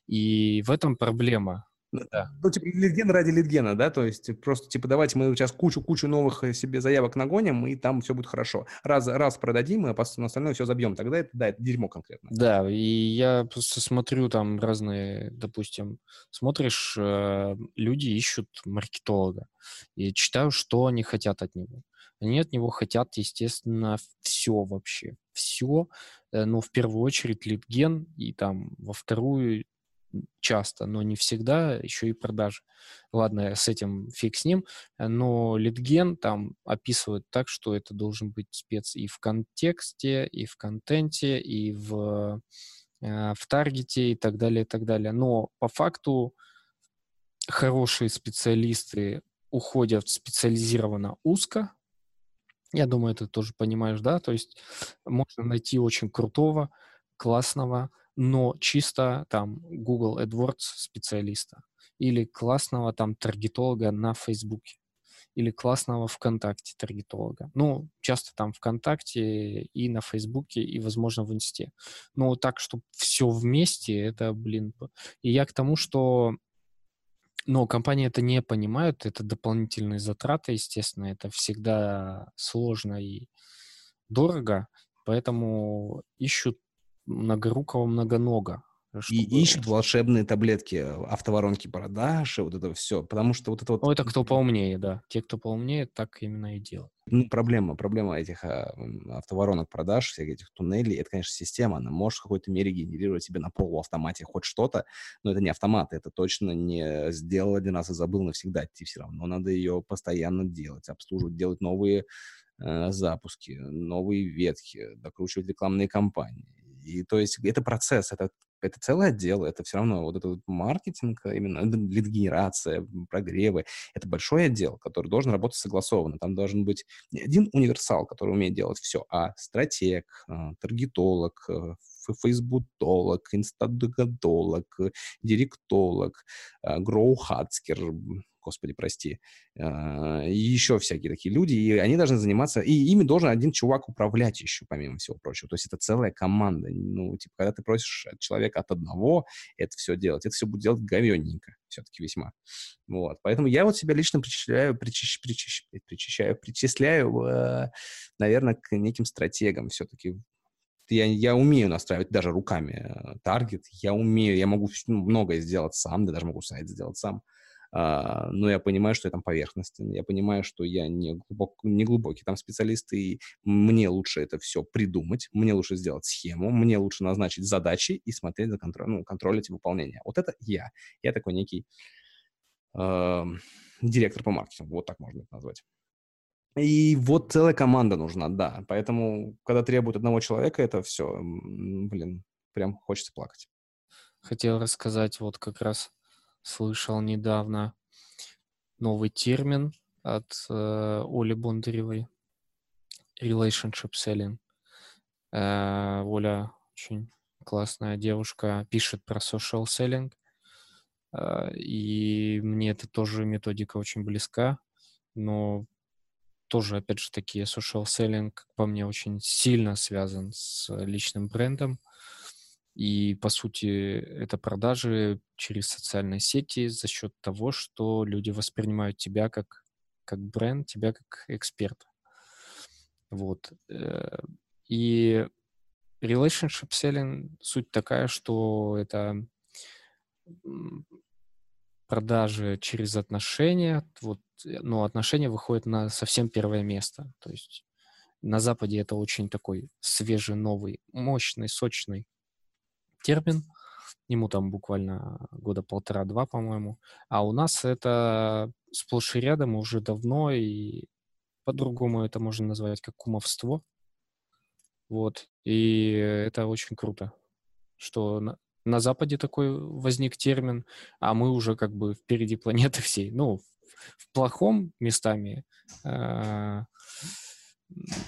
И в этом проблема.
Да. Ну, типа, литген ради литгена, да, то есть просто, типа, давайте мы сейчас кучу-кучу новых э, себе заявок нагоним, и там все будет хорошо. Раз, раз продадим, и на остальное все забьем, тогда это, да, это дерьмо конкретно.
Да, и я просто смотрю там разные, допустим, смотришь, э, люди ищут маркетолога, и читаю, что они хотят от него. Они от него хотят, естественно, все вообще, все, э, но в первую очередь литген, и там во вторую часто, но не всегда, еще и продажи. Ладно, с этим фиг с ним, но литген там описывают так, что это должен быть спец и в контексте, и в контенте, и в, э, в таргете, и так далее, и так далее. Но по факту хорошие специалисты уходят специализированно узко, я думаю, это тоже понимаешь, да? То есть можно найти очень крутого, классного, но чисто там Google AdWords специалиста или классного там таргетолога на Фейсбуке или классного ВКонтакте таргетолога. Ну, часто там ВКонтакте и на Фейсбуке, и, возможно, в Инсте. Но так, чтобы все вместе, это, блин... И я к тому, что но компании это не понимают, это дополнительные затраты, естественно, это всегда сложно и дорого, поэтому ищут многорукого многонога.
Чтобы... И ищут волшебные таблетки, автоворонки продаж и вот это все, потому что вот это вот...
Ну, это кто поумнее, да. Те, кто поумнее, так именно и делают.
Ну, проблема, проблема этих а, автоворонок продаж, всех этих туннелей, это, конечно, система, она может в какой-то мере генерировать себе на полуавтомате хоть что-то, но это не автомат, это точно не сделал один раз и забыл навсегда, идти все равно надо ее постоянно делать, обслуживать, делать новые э, запуски, новые ветки, докручивать рекламные кампании и то есть это процесс, это, это целое отдел, это все равно вот этот маркетинг, а именно лид-генерация, прогревы, это большой отдел, который должен работать согласованно. Там должен быть не один универсал, который умеет делать все, а стратег, а, таргетолог, э, фейсбутолог, инстадогодолог, директолог, а, гроухацкер, господи, прости, и еще всякие такие люди, и они должны заниматься, и ими должен один чувак управлять еще, помимо всего прочего. То есть это целая команда. Ну, типа, когда ты просишь человека от одного это все делать, это все будет делать говенненько все-таки весьма. Вот. Поэтому я вот себя лично причисляю, причищ, причищ, причищаю, причисляю, э, наверное, к неким стратегам все-таки я, я умею настраивать даже руками э, таргет, я умею, я могу ну, многое сделать сам, да даже могу сайт сделать сам. А, но я понимаю, что я там поверхностен, я понимаю, что я не, глубок, не глубокий там специалист, и мне лучше это все придумать, мне лучше сделать схему, мне лучше назначить задачи и смотреть за контроль, ну, контролить выполнение. Вот это я. Я такой некий э, директор по маркетингу, вот так можно это назвать. И вот целая команда нужна, да. Поэтому, когда требуют одного человека, это все, блин, прям хочется плакать.
Хотел рассказать вот как раз слышал недавно новый термин от э, Оли Бондаревой. Relationship selling. Э, Оля очень классная девушка, пишет про social selling. Э, и мне это тоже методика очень близка. Но тоже, опять же таки, social selling, по мне, очень сильно связан с личным брендом. И, по сути, это продажи через социальные сети за счет того, что люди воспринимают тебя как, как бренд, тебя как эксперта. Вот. Э, и relationship selling суть такая, что это продажи через отношения, вот, э, но отношения выходят на совсем первое место. То есть на Западе это очень такой свежий, новый, мощный, сочный термин. Ему там буквально года полтора-два, по-моему. А у нас это сплошь и рядом уже давно, и по-другому это можно назвать как кумовство. Вот. И это очень круто, что на Западе такой возник термин, а мы уже как бы впереди планеты всей. Ну, в плохом местами э,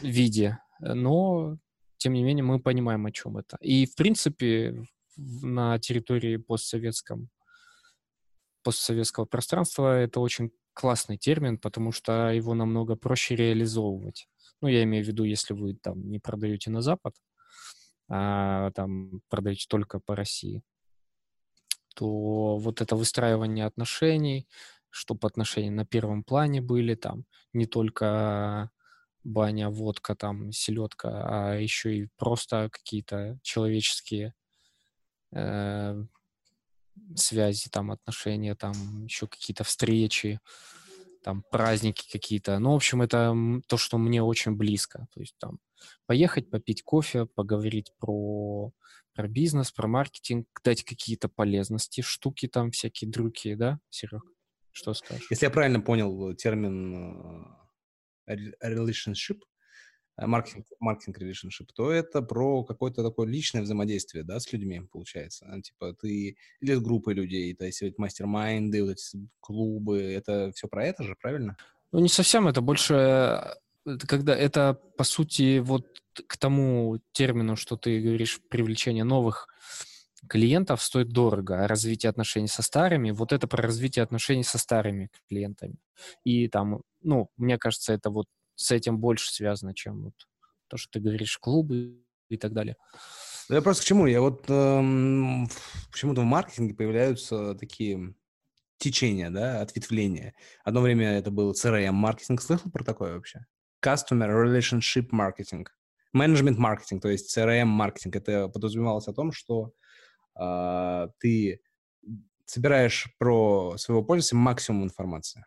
виде, но тем не менее мы понимаем, о чем это. И в принципе на территории постсоветском постсоветского пространства это очень классный термин, потому что его намного проще реализовывать. Ну, я имею в виду, если вы там не продаете на Запад, а там продаете только по России, то вот это выстраивание отношений, чтобы отношения на первом плане были, там не только баня, водка, там селедка, а еще и просто какие-то человеческие э, связи, там отношения, там еще какие-то встречи, там праздники какие-то. Ну, в общем, это то, что мне очень близко. То есть там поехать, попить кофе, поговорить про, про бизнес, про маркетинг, дать какие-то полезности, штуки там всякие другие, да, Серег? Что скажешь?
Если я правильно понял термин э, relationship, Э, маркетинг, маркетинг relationship, то это про какое-то такое личное взаимодействие, да, с людьми, получается. А, типа ты или с группой людей, то есть вот мастер-майнды, вот эти клубы, это все про это же, правильно?
Ну, не совсем, это больше, э, когда это, по сути, вот к тому термину, что ты говоришь, привлечение новых клиентов стоит дорого, а развитие отношений со старыми, вот это про развитие отношений со старыми клиентами. И там, ну, мне кажется, это вот с этим больше связано, чем вот то, что ты говоришь, клубы и так далее.
Я просто к чему? Я вот эм, почему-то в маркетинге появляются такие течения, да, ответвления. Одно время это был CRM-маркетинг. Слышал про такое вообще? Customer Relationship Marketing. Management Marketing, то есть CRM-маркетинг. Это подразумевалось о том, что э, ты собираешь про своего пользователя максимум информации.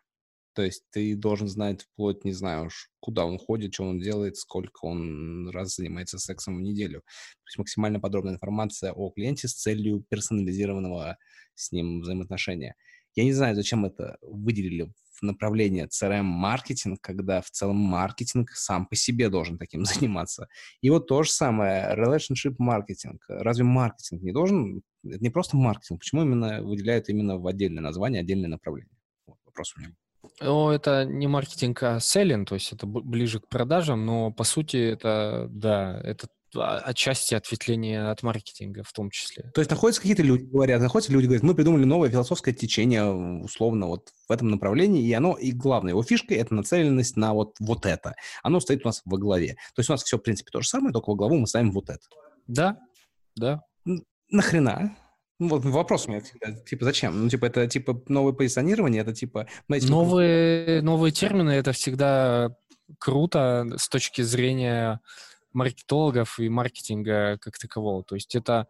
То есть ты должен знать вплоть, не знаю уж, куда он ходит, что он делает, сколько он раз занимается сексом в неделю. То есть максимально подробная информация о клиенте с целью персонализированного с ним взаимоотношения. Я не знаю, зачем это выделили в направление CRM-маркетинг, когда в целом маркетинг сам по себе должен таким заниматься. И вот то же самое, relationship маркетинг. Разве маркетинг не должен, это не просто маркетинг, почему именно выделяют именно в отдельное название, отдельное направление? Вот вопрос у меня.
Ну, это не маркетинг, а селлинг, то есть это ближе к продажам, но по сути это, да, это отчасти ответвление от маркетинга в том числе.
То есть находятся какие-то люди, говорят, находятся люди, говорят, мы придумали новое философское течение, условно, вот в этом направлении, и оно, и главное, его фишка — это нацеленность на вот, вот это. Оно стоит у нас во главе. То есть у нас все, в принципе, то же самое, только во главу мы ставим вот это.
Да, да.
Нахрена? Ну, вот вопрос у меня всегда, типа, зачем? Ну, типа, это, типа, новое позиционирование, это, типа...
Знаете, новые, новые термины, это всегда круто с точки зрения маркетологов и маркетинга как такового. То есть это,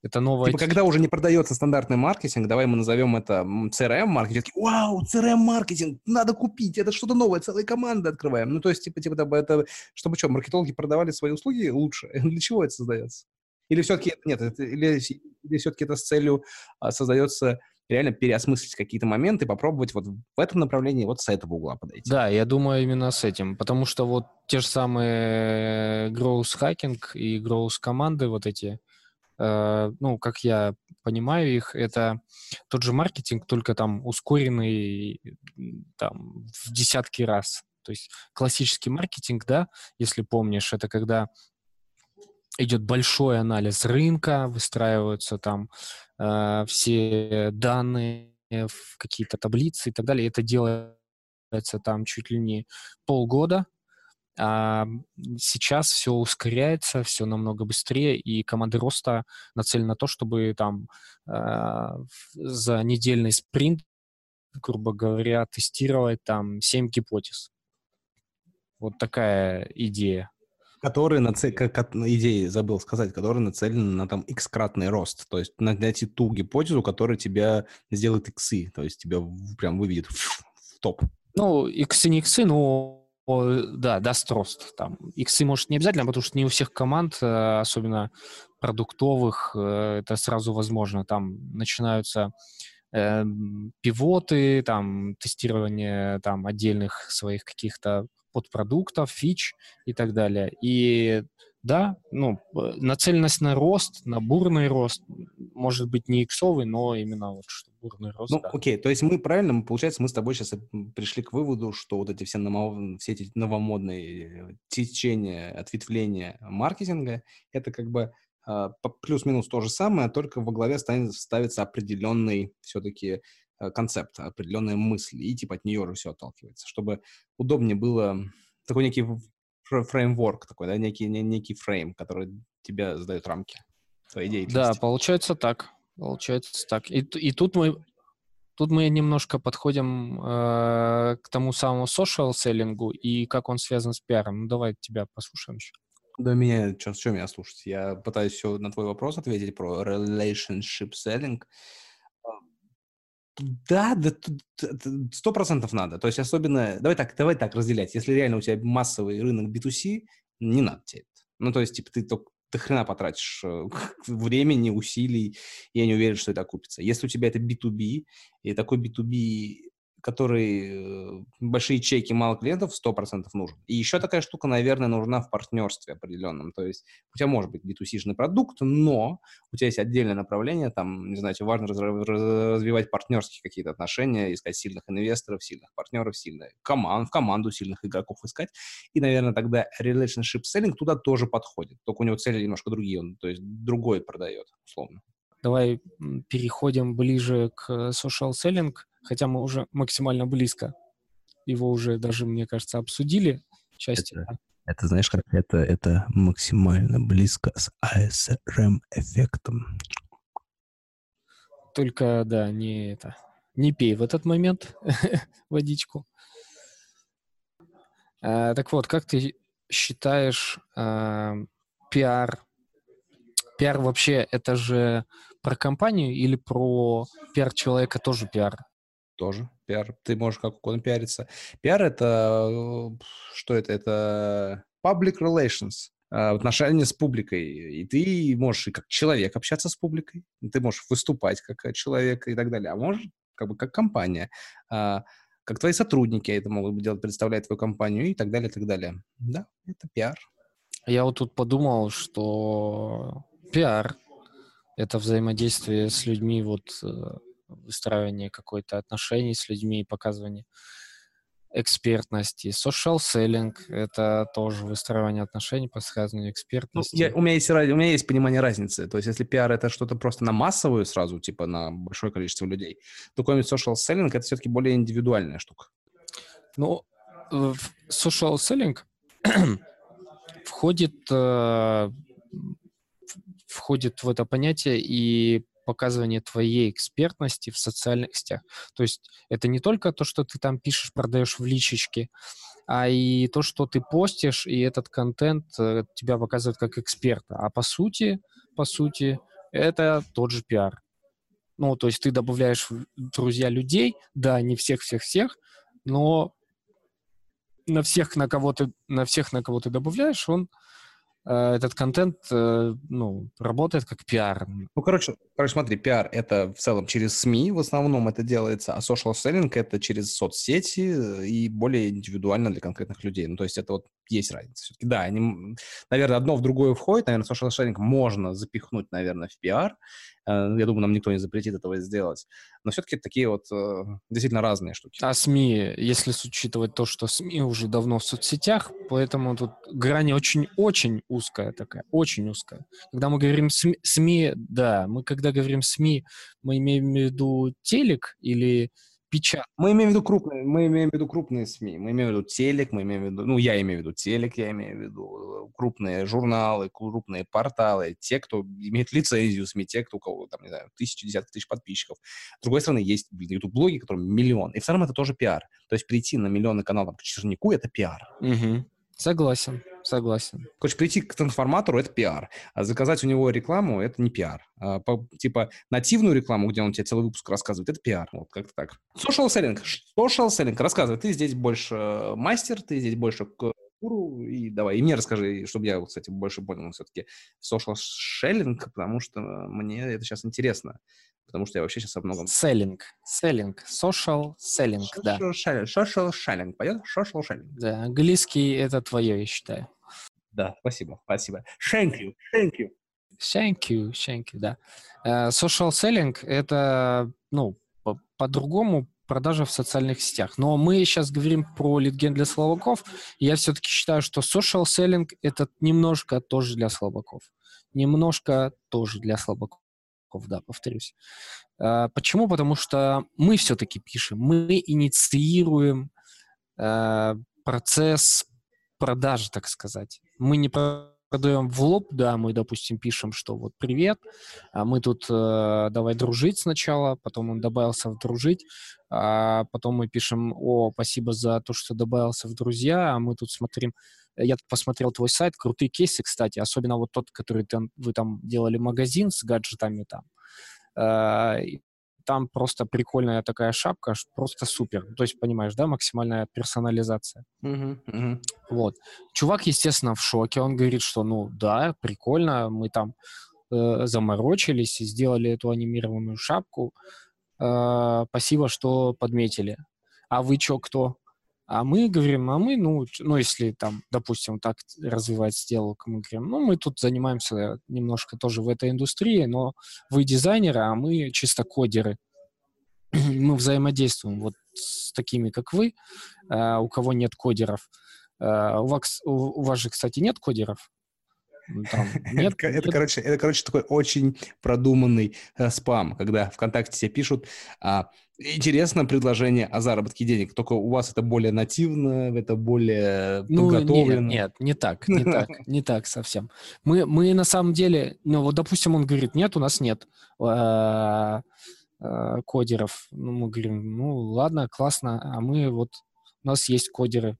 это новое...
Типа, когда уже не продается стандартный маркетинг, давай мы назовем это CRM-маркетинг. Вау, CRM-маркетинг, надо купить, это что-то новое, целая команда открываем. Ну, то есть, типа, типа это, чтобы что, маркетологи продавали свои услуги лучше? Для чего это создается? Или все-таки нет, или, или все-таки это с целью а, создается реально переосмыслить какие-то моменты, попробовать вот в этом направлении вот с этого угла подойти.
Да, я думаю именно с этим, потому что вот те же самые growth hacking и growth команды вот эти, э, ну, как я понимаю их, это тот же маркетинг, только там ускоренный там в десятки раз. То есть классический маркетинг, да, если помнишь, это когда идет большой анализ рынка, выстраиваются там э, все данные в какие-то таблицы и так далее. Это делается там чуть ли не полгода. А сейчас все ускоряется, все намного быстрее, и команды роста нацелены на то, чтобы там э, за недельный спринт, грубо говоря, тестировать там 7 гипотез. Вот такая идея
которые нацелены, как идеи забыл сказать, которые нацелены на там x-кратный рост, то есть найти ту гипотезу, которая тебя сделает иксы, то есть тебя прям выведет в топ.
Ну, иксы не иксы, но да, даст рост. Там иксы, может, не обязательно, потому что не у всех команд, э, особенно продуктовых, э, это сразу возможно. Там начинаются э, пивоты, там, тестирование там отдельных своих каких-то подпродуктов, фич и так далее. И да, ну, нацеленность на рост, на бурный рост, может быть, не иксовый, но именно вот что бурный рост.
Ну,
да.
окей, то есть мы правильно, получается, мы с тобой сейчас пришли к выводу, что вот эти все, ново, все эти новомодные течения, ответвления маркетинга, это как бы э, плюс-минус то же самое, только во главе станет, ставится определенный все-таки э, концепт, определенная мысль, и типа от нее уже все отталкивается, чтобы удобнее было такой некий фреймворк такой, да, некий, некий фрейм, который тебе задает рамки твоей деятельности.
Да, получается так. Получается так. И, и тут мы тут мы немножко подходим э, к тому самому social селлингу и как он связан с пиаром. Ну, давай тебя послушаем еще.
Да меня, что, что меня слушать? Я пытаюсь все на твой вопрос ответить про relationship selling. Да, да, сто процентов надо. То есть особенно, давай так, давай так разделять. Если реально у тебя массовый рынок B2C, не надо тебе это. Ну, то есть, типа, ты только ты хрена потратишь э, времени, усилий, я не уверен, что это окупится. Если у тебя это B2B, и такой B2B который э, большие чеки, мало клиентов, 100% нужен. И еще такая штука, наверное, нужна в партнерстве определенном. То есть у тебя может быть B2C-шный продукт, но у тебя есть отдельное направление, там, не знаю, тебе важно развивать партнерские какие-то отношения, искать сильных инвесторов, сильных партнеров, сильных команд, в команду сильных игроков искать. И, наверное, тогда relationship selling туда тоже подходит. Только у него цели немножко другие, он, то есть другой продает, условно.
Давай переходим ближе к social selling хотя мы уже максимально близко его уже даже, мне кажется, обсудили части.
Это, это знаешь, как это, это максимально близко с ASRM-эффектом.
Только, да, не это, не пей в этот момент водичку. А, так вот, как ты считаешь а, пиар? Пиар вообще это же про компанию или про пиар человека тоже пиар?
Тоже пиар. Ты можешь как угодно пиариться. Пиар — это... Э, что это? Это public relations а, отношения с публикой. И ты можешь и как человек общаться с публикой, ты можешь выступать как человек и так далее, а можешь как бы как компания, а, как твои сотрудники это могут делать, представлять твою компанию и так далее, и так далее. Да, это пиар.
Я вот тут подумал, что пиар — это взаимодействие с людьми вот э, выстраивание какой-то отношений с людьми, показывание экспертности. Social selling — это тоже выстраивание отношений, подсказывание экспертности.
Ну, я, у, меня есть, у меня есть понимание разницы. То есть если пиар — это что-то просто на массовую сразу, типа на большое количество людей, то какой-нибудь social selling — это все-таки более индивидуальная штука.
Ну, в social selling входит, э, входит в это понятие и показывание твоей экспертности в социальных сетях. То есть это не только то, что ты там пишешь, продаешь в личечке, а и то, что ты постишь, и этот контент э, тебя показывает как эксперта. А по сути, по сути, это тот же пиар. Ну, то есть ты добавляешь друзья людей, да, не всех-всех-всех, но на всех, на кого ты, на всех, на кого ты добавляешь, он Э, этот контент, э, ну, работает как пиар.
Ну, короче, короче, смотри, пиар — это в целом через СМИ в основном это делается, а social selling — это через соцсети э, и более индивидуально для конкретных людей. Ну, то есть это вот есть разница. Все-таки, да, они, наверное, одно в другое входит. Наверное, social selling можно запихнуть, наверное, в пиар. Я думаю, нам никто не запретит этого сделать. Но все-таки такие вот действительно разные штуки.
А СМИ, если учитывать то, что СМИ уже давно в соцсетях, поэтому тут грань очень-очень узкая такая, очень узкая. Когда мы говорим СМИ, да, мы когда говорим СМИ, мы имеем в виду телек или печать.
Мы имеем в виду крупные, мы имеем в виду крупные СМИ, мы имеем в виду телек, мы имеем в виду, ну, я имею в виду телек, я имею в виду э, крупные журналы, крупные порталы, те, кто имеет лицензию СМИ, те, кто у кого, там, не знаю, тысячи, десятки тысяч подписчиков. С другой стороны, есть YouTube-блоги, которым миллион. И в целом это тоже пиар. То есть прийти на миллионный канал там, к Чернику — это пиар.
Угу. Согласен, согласен.
Короче, прийти к трансформатору – это пиар, а заказать у него рекламу – это не пиар. А, по, типа нативную рекламу, где он тебе целый выпуск рассказывает, это пиар. Вот как-то так. Social selling. Social selling. Рассказывай, ты здесь больше мастер, ты здесь больше структуру и давай. И мне расскажи, чтобы я, кстати, больше понял все-таки social shelling, потому что мне это сейчас интересно. Потому что я вообще сейчас о многом...
Селлинг. Селлинг. Social selling, да.
Social shelling. Пойдет? Social shelling.
Да, английский — это твое, я считаю.
Да, спасибо, спасибо. Thank you, thank you.
Thank you, thank you, да. Uh, social selling — это, ну, по-другому продажа в социальных сетях. Но мы сейчас говорим про литген для слабаков. я все-таки считаю, что social selling — это немножко тоже для слабаков. Немножко тоже для слабаков, да, повторюсь. Uh, почему? Потому что мы все-таки пишем, мы инициируем uh, процесс продажи, так сказать. Мы не продаем в лоб, да, мы, допустим, пишем, что вот привет, а мы тут э, давай дружить сначала, потом он добавился в дружить, а потом мы пишем, о, спасибо за то, что добавился в друзья, а мы тут смотрим, я посмотрел твой сайт, крутые кейсы, кстати, особенно вот тот, который там, вы там делали магазин с гаджетами там. Э, там просто прикольная такая шапка, просто супер. То есть, понимаешь, да, максимальная персонализация.
Uh-huh, uh-huh.
Вот. Чувак, естественно, в шоке. Он говорит, что, ну, да, прикольно, мы там э, заморочились и сделали эту анимированную шапку. Э, спасибо, что подметили. А вы чё, кто? А мы говорим, а мы, ну, ну, если там, допустим, так развивать сделку, мы говорим, ну, мы тут занимаемся немножко тоже в этой индустрии, но вы дизайнеры, а мы чисто кодеры. мы взаимодействуем вот с такими, как вы, uh, у кого нет кодеров. Uh, у, вас, у вас же, кстати, нет кодеров?
Там, нет, это, это, короче, это, короче, такой очень продуманный э, спам, когда ВКонтакте тебе пишут, а, интересно предложение о заработке денег, только у вас это более нативно, это более ну, подготовлено.
Нет, нет, не так, не так, не так совсем. Мы, мы на самом деле, ну вот, допустим, он говорит, нет, у нас нет э, э, кодеров. Ну, мы говорим, ну ладно, классно, а мы вот, у нас есть кодеры,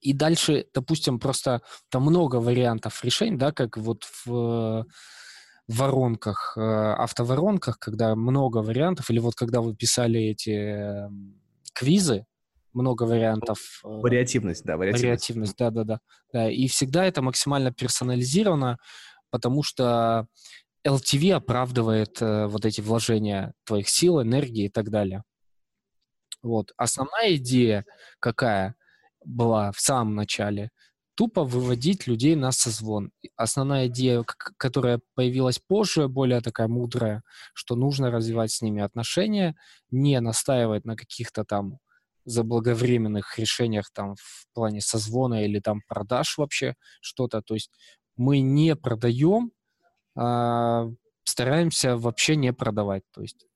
и дальше, допустим, просто там много вариантов решений, да, как вот в воронках, э, автоворонках, когда много вариантов, или вот когда вы писали эти эм, квизы, много вариантов.
Э, вариативность, да,
вариативность. Вариативность, да, да, да, да. И всегда это максимально персонализировано, потому что LTV оправдывает э, вот эти вложения твоих сил, энергии и так далее. Вот. Основная идея какая? Была в самом начале, тупо выводить людей на созвон. Основная идея, которая появилась позже, более такая мудрая, что нужно развивать с ними отношения, не настаивать на каких-то там заблаговременных решениях там в плане созвона или там продаж вообще что-то. То есть мы не продаем, а стараемся вообще не продавать. То есть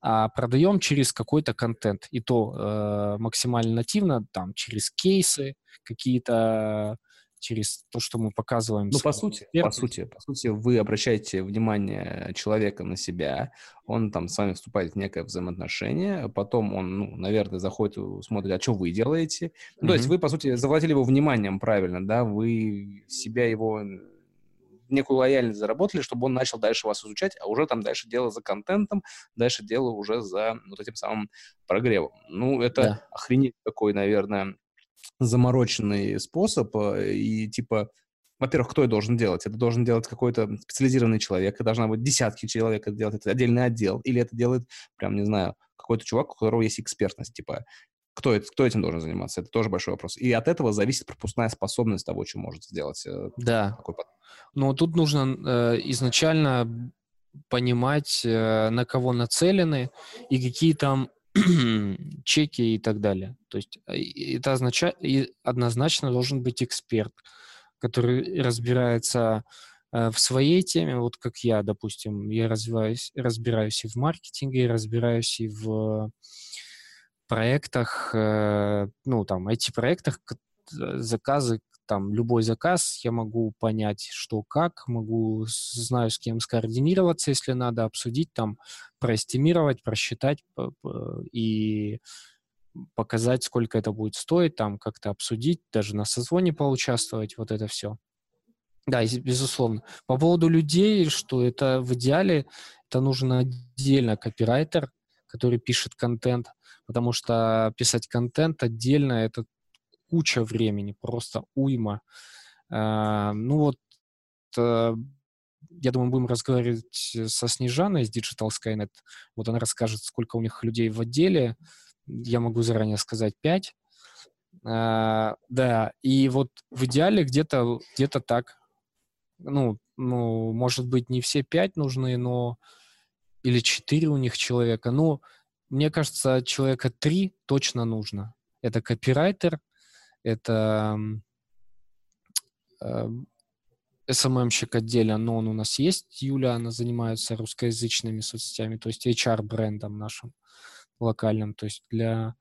а продаем через какой-то контент. И то э, максимально нативно, там, через кейсы какие-то, через то, что мы показываем.
Ну, по сути, по сути, по сути, вы обращаете внимание человека на себя, он там с вами вступает в некое взаимоотношение, потом он, ну, наверное, заходит, смотрит, а что вы делаете. Mm-hmm. то есть вы, по сути, завладели его вниманием правильно, да, вы себя его некую лояльность заработали, чтобы он начал дальше вас изучать, а уже там дальше дело за контентом, дальше дело уже за вот этим самым прогревом. Ну, это да. охренеть такой, наверное, замороченный способ, э, и типа во-первых, кто это должен делать? Это должен делать какой-то специализированный человек, это должна быть десятки человек это делать, это отдельный отдел, или это делает, прям, не знаю, какой-то чувак, у которого есть экспертность, типа, кто, это, кто этим должен заниматься? Это тоже большой вопрос. И от этого зависит пропускная способность того, что может сделать
э, да. такой но тут нужно э, изначально понимать, э, на кого нацелены и какие там чеки и так далее. То есть э, это означает, и однозначно должен быть эксперт, который разбирается э, в своей теме, вот как я, допустим, я развиваюсь, разбираюсь и в маркетинге, разбираюсь и в проектах, э, ну, там, IT-проектах, заказы, там любой заказ, я могу понять, что как, могу, знаю, с кем скоординироваться, если надо, обсудить, там, проэстимировать, просчитать и показать, сколько это будет стоить, там, как-то обсудить, даже на созвоне поучаствовать, вот это все. Да, безусловно. По поводу людей, что это в идеале, это нужен отдельно копирайтер, который пишет контент, потому что писать контент отдельно это куча времени, просто уйма. А, ну вот, э, я думаю, будем разговаривать со Снежаной из Digital Skynet. Вот она расскажет, сколько у них людей в отделе. Я могу заранее сказать 5. А, да, и вот в идеале где-то где так. Ну, ну, может быть, не все 5 нужны, но или 4 у них человека. Ну, мне кажется, человека 3 точно нужно. Это копирайтер, это э, SMM-щик отдельно, но он у нас есть. Юля, она занимается русскоязычными соцсетями, то есть HR-брендом нашим локальным, то есть для,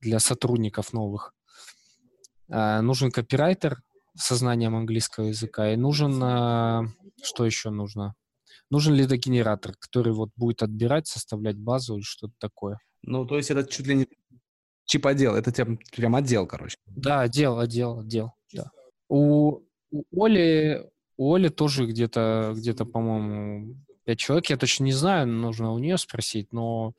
для сотрудников новых. Э, нужен копирайтер со знанием английского языка и нужен, э, что еще нужно? Нужен лидогенератор, который вот будет отбирать, составлять базу или что-то такое.
Ну, то есть это чуть ли не чип отдел, это прям, прям отдел, короче.
Да, отдел, отдел, отдел, да. У, у Оли, у Оли тоже где-то, где-то, по-моему, пять человек, я точно не знаю, нужно у нее спросить, но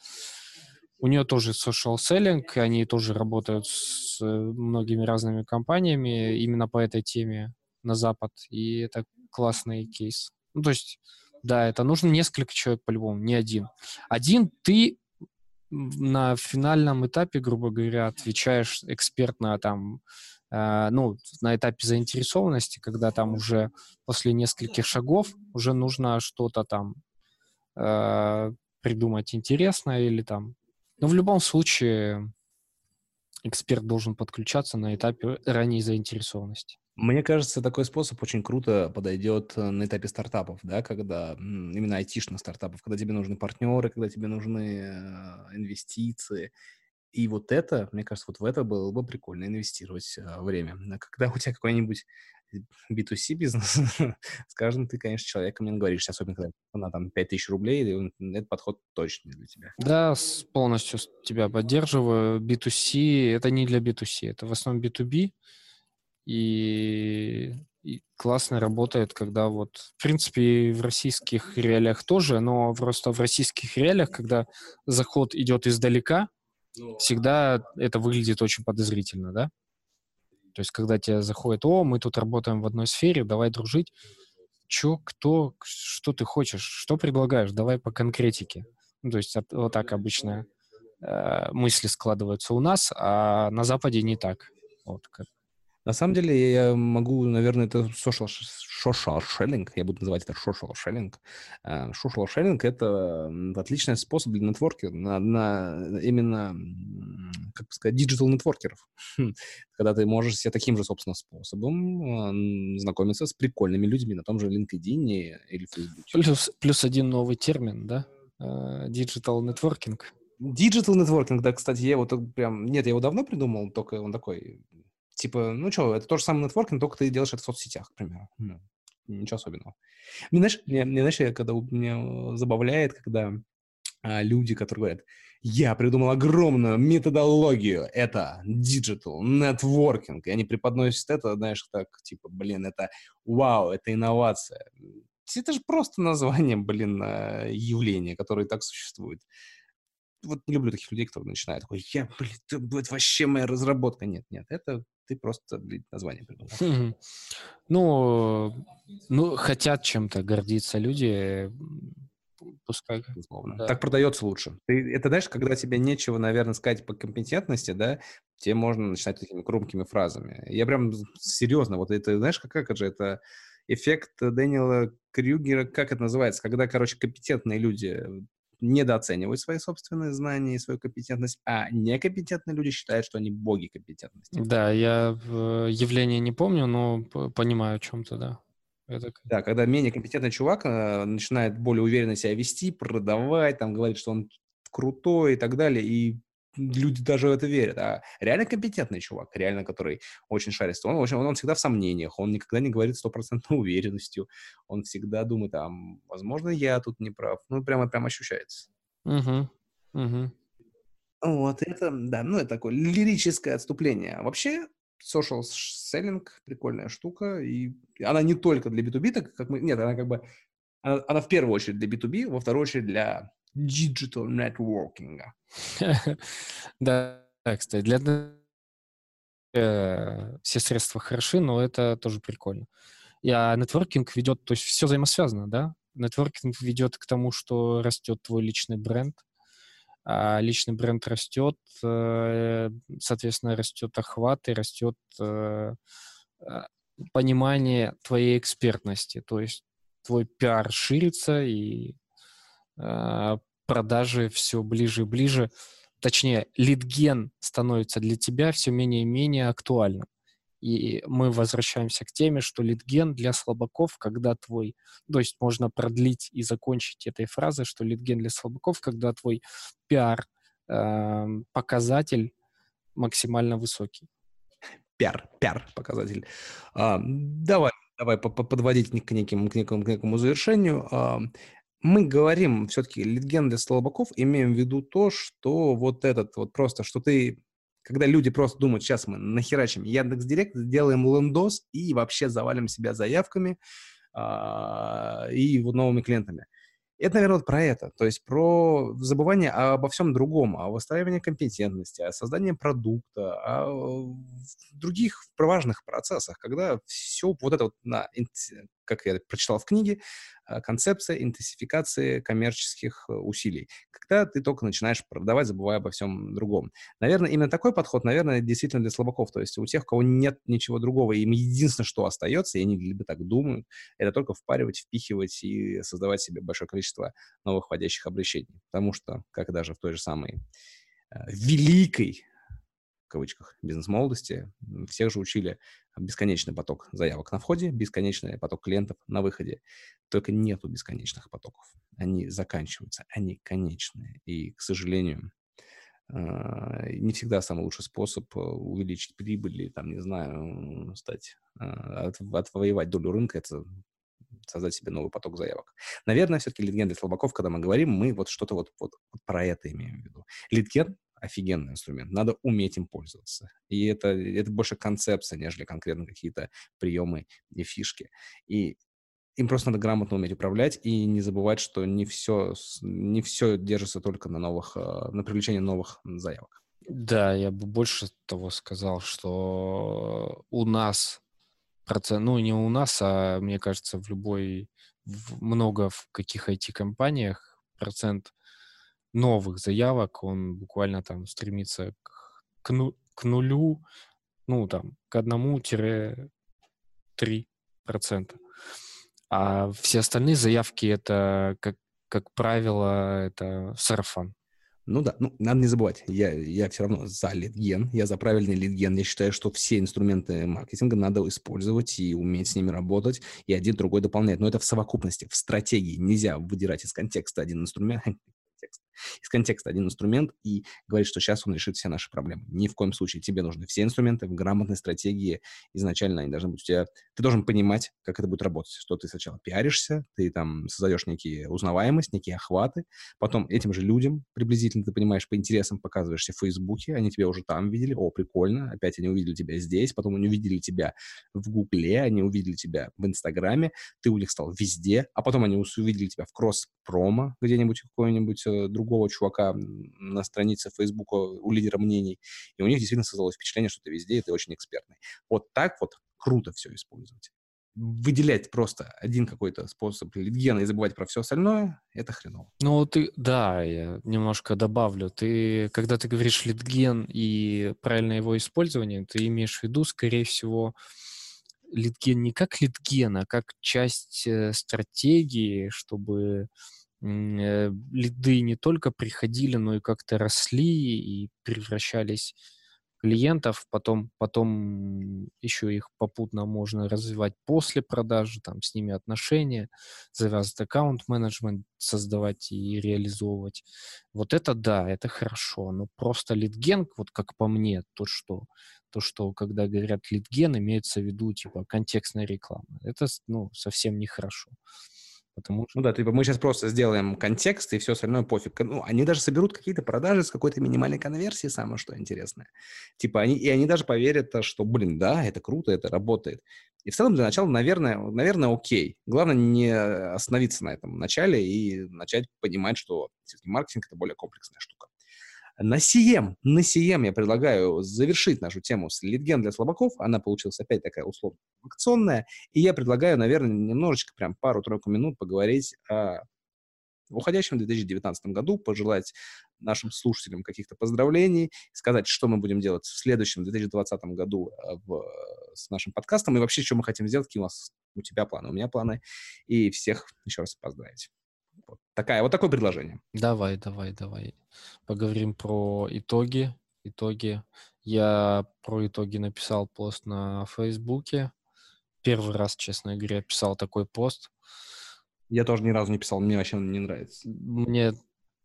у нее тоже social selling, они тоже работают с многими разными компаниями именно по этой теме на Запад, и это классный кейс. Ну, то есть, да, это нужно несколько человек по-любому, не один. Один ты на финальном этапе, грубо говоря, отвечаешь экспертно там, э, ну, на этапе заинтересованности, когда там уже после нескольких шагов уже нужно что-то там э, придумать интересное или там но в любом случае эксперт должен подключаться на этапе ранней заинтересованности.
Мне кажется, такой способ очень круто подойдет э, на этапе стартапов, да, когда именно айтишных стартапов, когда тебе нужны партнеры, когда тебе нужны э, инвестиции. И вот это, мне кажется, вот в это было бы прикольно инвестировать э, время. Когда у тебя какой-нибудь B2C бизнес, скажем, ты, конечно, человеком не говоришь, особенно когда на там 5000 рублей, этот подход точно для тебя.
Да, полностью тебя поддерживаю. B2C — это не для B2C, это в основном B2B, и, и классно работает, когда вот, в принципе, в российских реалиях тоже, но просто в российских реалиях, когда заход идет издалека, ну, всегда это выглядит очень подозрительно, да? То есть, когда тебе заходит, о, мы тут работаем в одной сфере, давай дружить. Чё, кто, что ты хочешь, что предлагаешь, давай по конкретике. Ну, то есть, вот так обычно э, мысли складываются у нас, а на Западе не так. Вот как
на самом деле, я могу, наверное, это social, social shelling, я буду называть это social shelling. Э, social shelling — это отличный способ для нетворкинга, на, на именно, как сказать, digital нетворкеров. Когда ты можешь себе таким же, собственно, способом знакомиться с прикольными людьми на том же LinkedIn или Facebook.
Плюс, плюс один новый термин, да? Э, digital networking.
Digital networking, да, кстати, я его прям... Нет, я его давно придумал, только он такой Типа, ну что, это то же самое нетворкинг, только ты делаешь это в соцсетях, к примеру. Ну, ничего особенного. Мне, знаешь, мне, мне, знаешь, я, когда меня забавляет, когда а, люди, которые говорят, я придумал огромную методологию, это digital networking, и они преподносят это, знаешь, так, типа, блин, это вау, это инновация. Это же просто название, блин, а, явления, которое так существует вот не люблю таких людей, кто начинает такой, я, блин, это будет вообще моя разработка. Нет, нет, это ты просто, название придумал. Хм.
Ну, ну, хотят чем-то гордиться люди, пускай.
Да. Так продается лучше. Ты, это, знаешь, когда тебе нечего, наверное, сказать по компетентности, да, тебе можно начинать такими громкими фразами. Я прям серьезно, вот это, знаешь, как, как же это эффект Дэниела Крюгера, как это называется, когда, короче, компетентные люди недооценивают свои собственные знания и свою компетентность, а некомпетентные люди считают, что они боги компетентности.
Да, я явление не помню, но понимаю о чем-то, да.
Это... Да, когда менее компетентный чувак э, начинает более уверенно себя вести, продавать, там, говорит, что он крутой и так далее, и люди даже в это верят. А реально компетентный чувак, реально, который очень шарит, он, очень, он, он всегда в сомнениях, он никогда не говорит стопроцентной уверенностью, он всегда думает, а, возможно, я тут не прав. Ну, прямо, прямо ощущается.
Угу, угу.
Вот, это, да, ну, это такое лирическое отступление. Вообще, social selling прикольная штука, и она не только для B2B, так как мы, нет, она как бы, она, она в первую очередь для B2B, во вторую очередь для digital networking.
да, кстати, для э, все средства хороши, но это тоже прикольно. А нетворкинг ведет, то есть все взаимосвязано, да? Нетворкинг ведет к тому, что растет твой личный бренд, а личный бренд растет, э, соответственно, растет охват и растет э, понимание твоей экспертности, то есть твой пиар ширится и продажи все ближе и ближе. Точнее, лидген становится для тебя все менее и менее актуальным. И мы возвращаемся к теме, что литген для слабаков, когда твой... То есть можно продлить и закончить этой фразой, что литген для слабаков, когда твой пиар э, показатель максимально высокий.
Пиар, пиар показатель. А, давай, давай подводить к неким, к некому, к некому завершению. А, мы говорим все-таки литген для слабаков, имеем в виду то, что вот этот вот просто, что ты когда люди просто думают, сейчас мы нахерачим Яндекс Директ, сделаем лендос и вообще завалим себя заявками а, и новыми клиентами. Это, наверное, вот про это. То есть про забывание обо всем другом, о выстраивании компетентности, о создании продукта, о других важных процессах, когда все вот это вот на, как я прочитал в книге, а, концепция интенсификации коммерческих э, усилий. Когда ты только начинаешь продавать, забывая обо всем другом. Наверное, именно такой подход, наверное, действительно для слабаков. То есть у тех, у кого нет ничего другого, им единственное, что остается, и они либо так думают, это только впаривать, впихивать и создавать себе большое количество новых входящих обращений. Потому что, как даже в той же самой э, великой кавычках, бизнес-молодости, всех же учили бесконечный поток заявок на входе, бесконечный поток клиентов на выходе. Только нету бесконечных потоков. Они заканчиваются, они конечные. И, к сожалению, а, не всегда самый лучший способ э, увеличить прибыль или, там, не знаю, стать, а, от, отвоевать долю рынка, это создать себе новый поток заявок. Наверное, все-таки литген для слабаков, когда мы говорим, мы вот что-то вот, вот, вот про это имеем в виду. Литген офигенный инструмент. Надо уметь им пользоваться. И это, это больше концепция, нежели конкретно какие-то приемы и фишки. И им просто надо грамотно уметь управлять и не забывать, что не все, не все держится только на новых, э, на привлечении новых заявок.
Да, я бы больше того сказал, что у нас процент, ну не у нас, а мне кажется, в любой, в много в каких IT-компаниях процент новых заявок, он буквально там стремится к, к, ну, к нулю, ну там, к одному-три процента. А все остальные заявки это, как, как правило, это сарафан.
Ну да, ну, надо не забывать, я, я все равно за лидген, я за правильный лидген. Я считаю, что все инструменты маркетинга надо использовать и уметь с ними работать, и один другой дополнять. Но это в совокупности, в стратегии. Нельзя выдирать из контекста один инструмент. Из контекста один инструмент и говорит, что сейчас он решит все наши проблемы. Ни в коем случае. Тебе нужны все инструменты в грамотной стратегии. Изначально они должны быть у тебя... Ты должен понимать, как это будет работать. Что ты сначала пиаришься, ты там создаешь некие узнаваемость, некие охваты, потом этим же людям приблизительно, ты понимаешь, по интересам показываешься в Фейсбуке, они тебя уже там видели, о, прикольно, опять они увидели тебя здесь, потом они увидели тебя в Гугле, они увидели тебя в Инстаграме, ты у них стал везде, а потом они увидели тебя в кросс-промо где-нибудь, какой-нибудь э, другого чувака на странице Facebook у лидера мнений, и у них действительно создалось впечатление, что ты везде, и ты очень экспертный. Вот так вот круто все использовать. Выделять просто один какой-то способ литгена и забывать про все остальное, это хреново.
Ну, ты, да, я немножко добавлю. Ты, когда ты говоришь литген и правильное его использование, ты имеешь в виду, скорее всего, литген не как литген, а как часть э, стратегии, чтобы лиды не только приходили, но и как-то росли и превращались клиентов. Потом, потом еще их попутно можно развивать после продажи, там с ними отношения, завязывать аккаунт-менеджмент, создавать и реализовывать. Вот это да, это хорошо. Но просто литген, вот как по мне, то что, то, что когда говорят литген, имеется в виду типа контекстная реклама. Это ну, совсем нехорошо. хорошо.
Потому что... Ну да, типа мы сейчас просто сделаем контекст, и все остальное пофиг. Ну, они даже соберут какие-то продажи с какой-то минимальной конверсией, самое что интересное. Типа они, и они даже поверят, что, блин, да, это круто, это работает. И в целом для начала, наверное, наверное, окей. Главное не остановиться на этом начале и начать понимать, что все-таки маркетинг – это более комплексная штука. На сием, на сием я предлагаю завершить нашу тему с литген для слабаков. Она получилась опять такая условно акционная. И я предлагаю, наверное, немножечко, прям пару-тройку минут поговорить о уходящем 2019 году, пожелать нашим слушателям каких-то поздравлений, сказать, что мы будем делать в следующем 2020 году э, в, с нашим подкастом и вообще, что мы хотим сделать, какие у нас у тебя планы, у меня планы, и всех еще раз поздравить. Такая, вот такое предложение.
Давай, давай, давай. Поговорим про итоги. Итоги. Я про итоги написал пост на Фейсбуке. Первый раз, честно говоря, писал такой пост.
Я тоже ни разу не писал, мне вообще не нравится.
Мне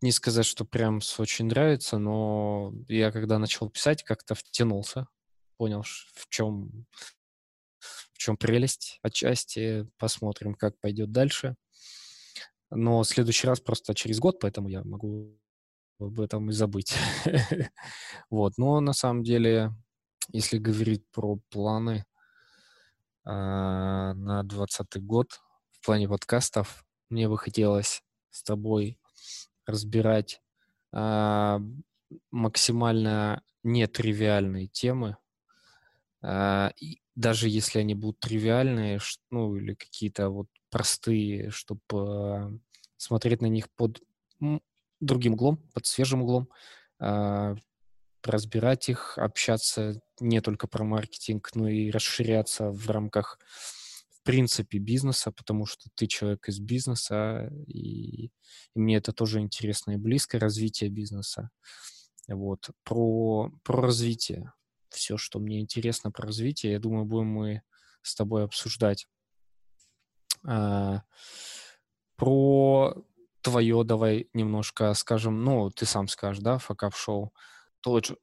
не сказать, что прям очень нравится, но я когда начал писать, как-то втянулся, понял, в чем, в чем прелесть отчасти, посмотрим, как пойдет дальше. Но в следующий раз просто через год, поэтому я могу об этом и забыть. вот, но на самом деле, если говорить про планы а, на 2020 год, в плане подкастов. Мне бы хотелось с тобой разбирать а, максимально нетривиальные темы. А, и даже если они будут тривиальные, ну или какие-то вот простые, чтобы а, смотреть на них под другим углом, под свежим углом, а, разбирать их, общаться не только про маркетинг, но и расширяться в рамках в принципе бизнеса, потому что ты человек из бизнеса, и, и мне это тоже интересно и близко, развитие бизнеса. Вот. Про, про развитие. Все, что мне интересно про развитие, я думаю, будем мы с тобой обсуждать. А, про твое давай немножко скажем, ну, ты сам скажешь, да, факап-шоу. Очень,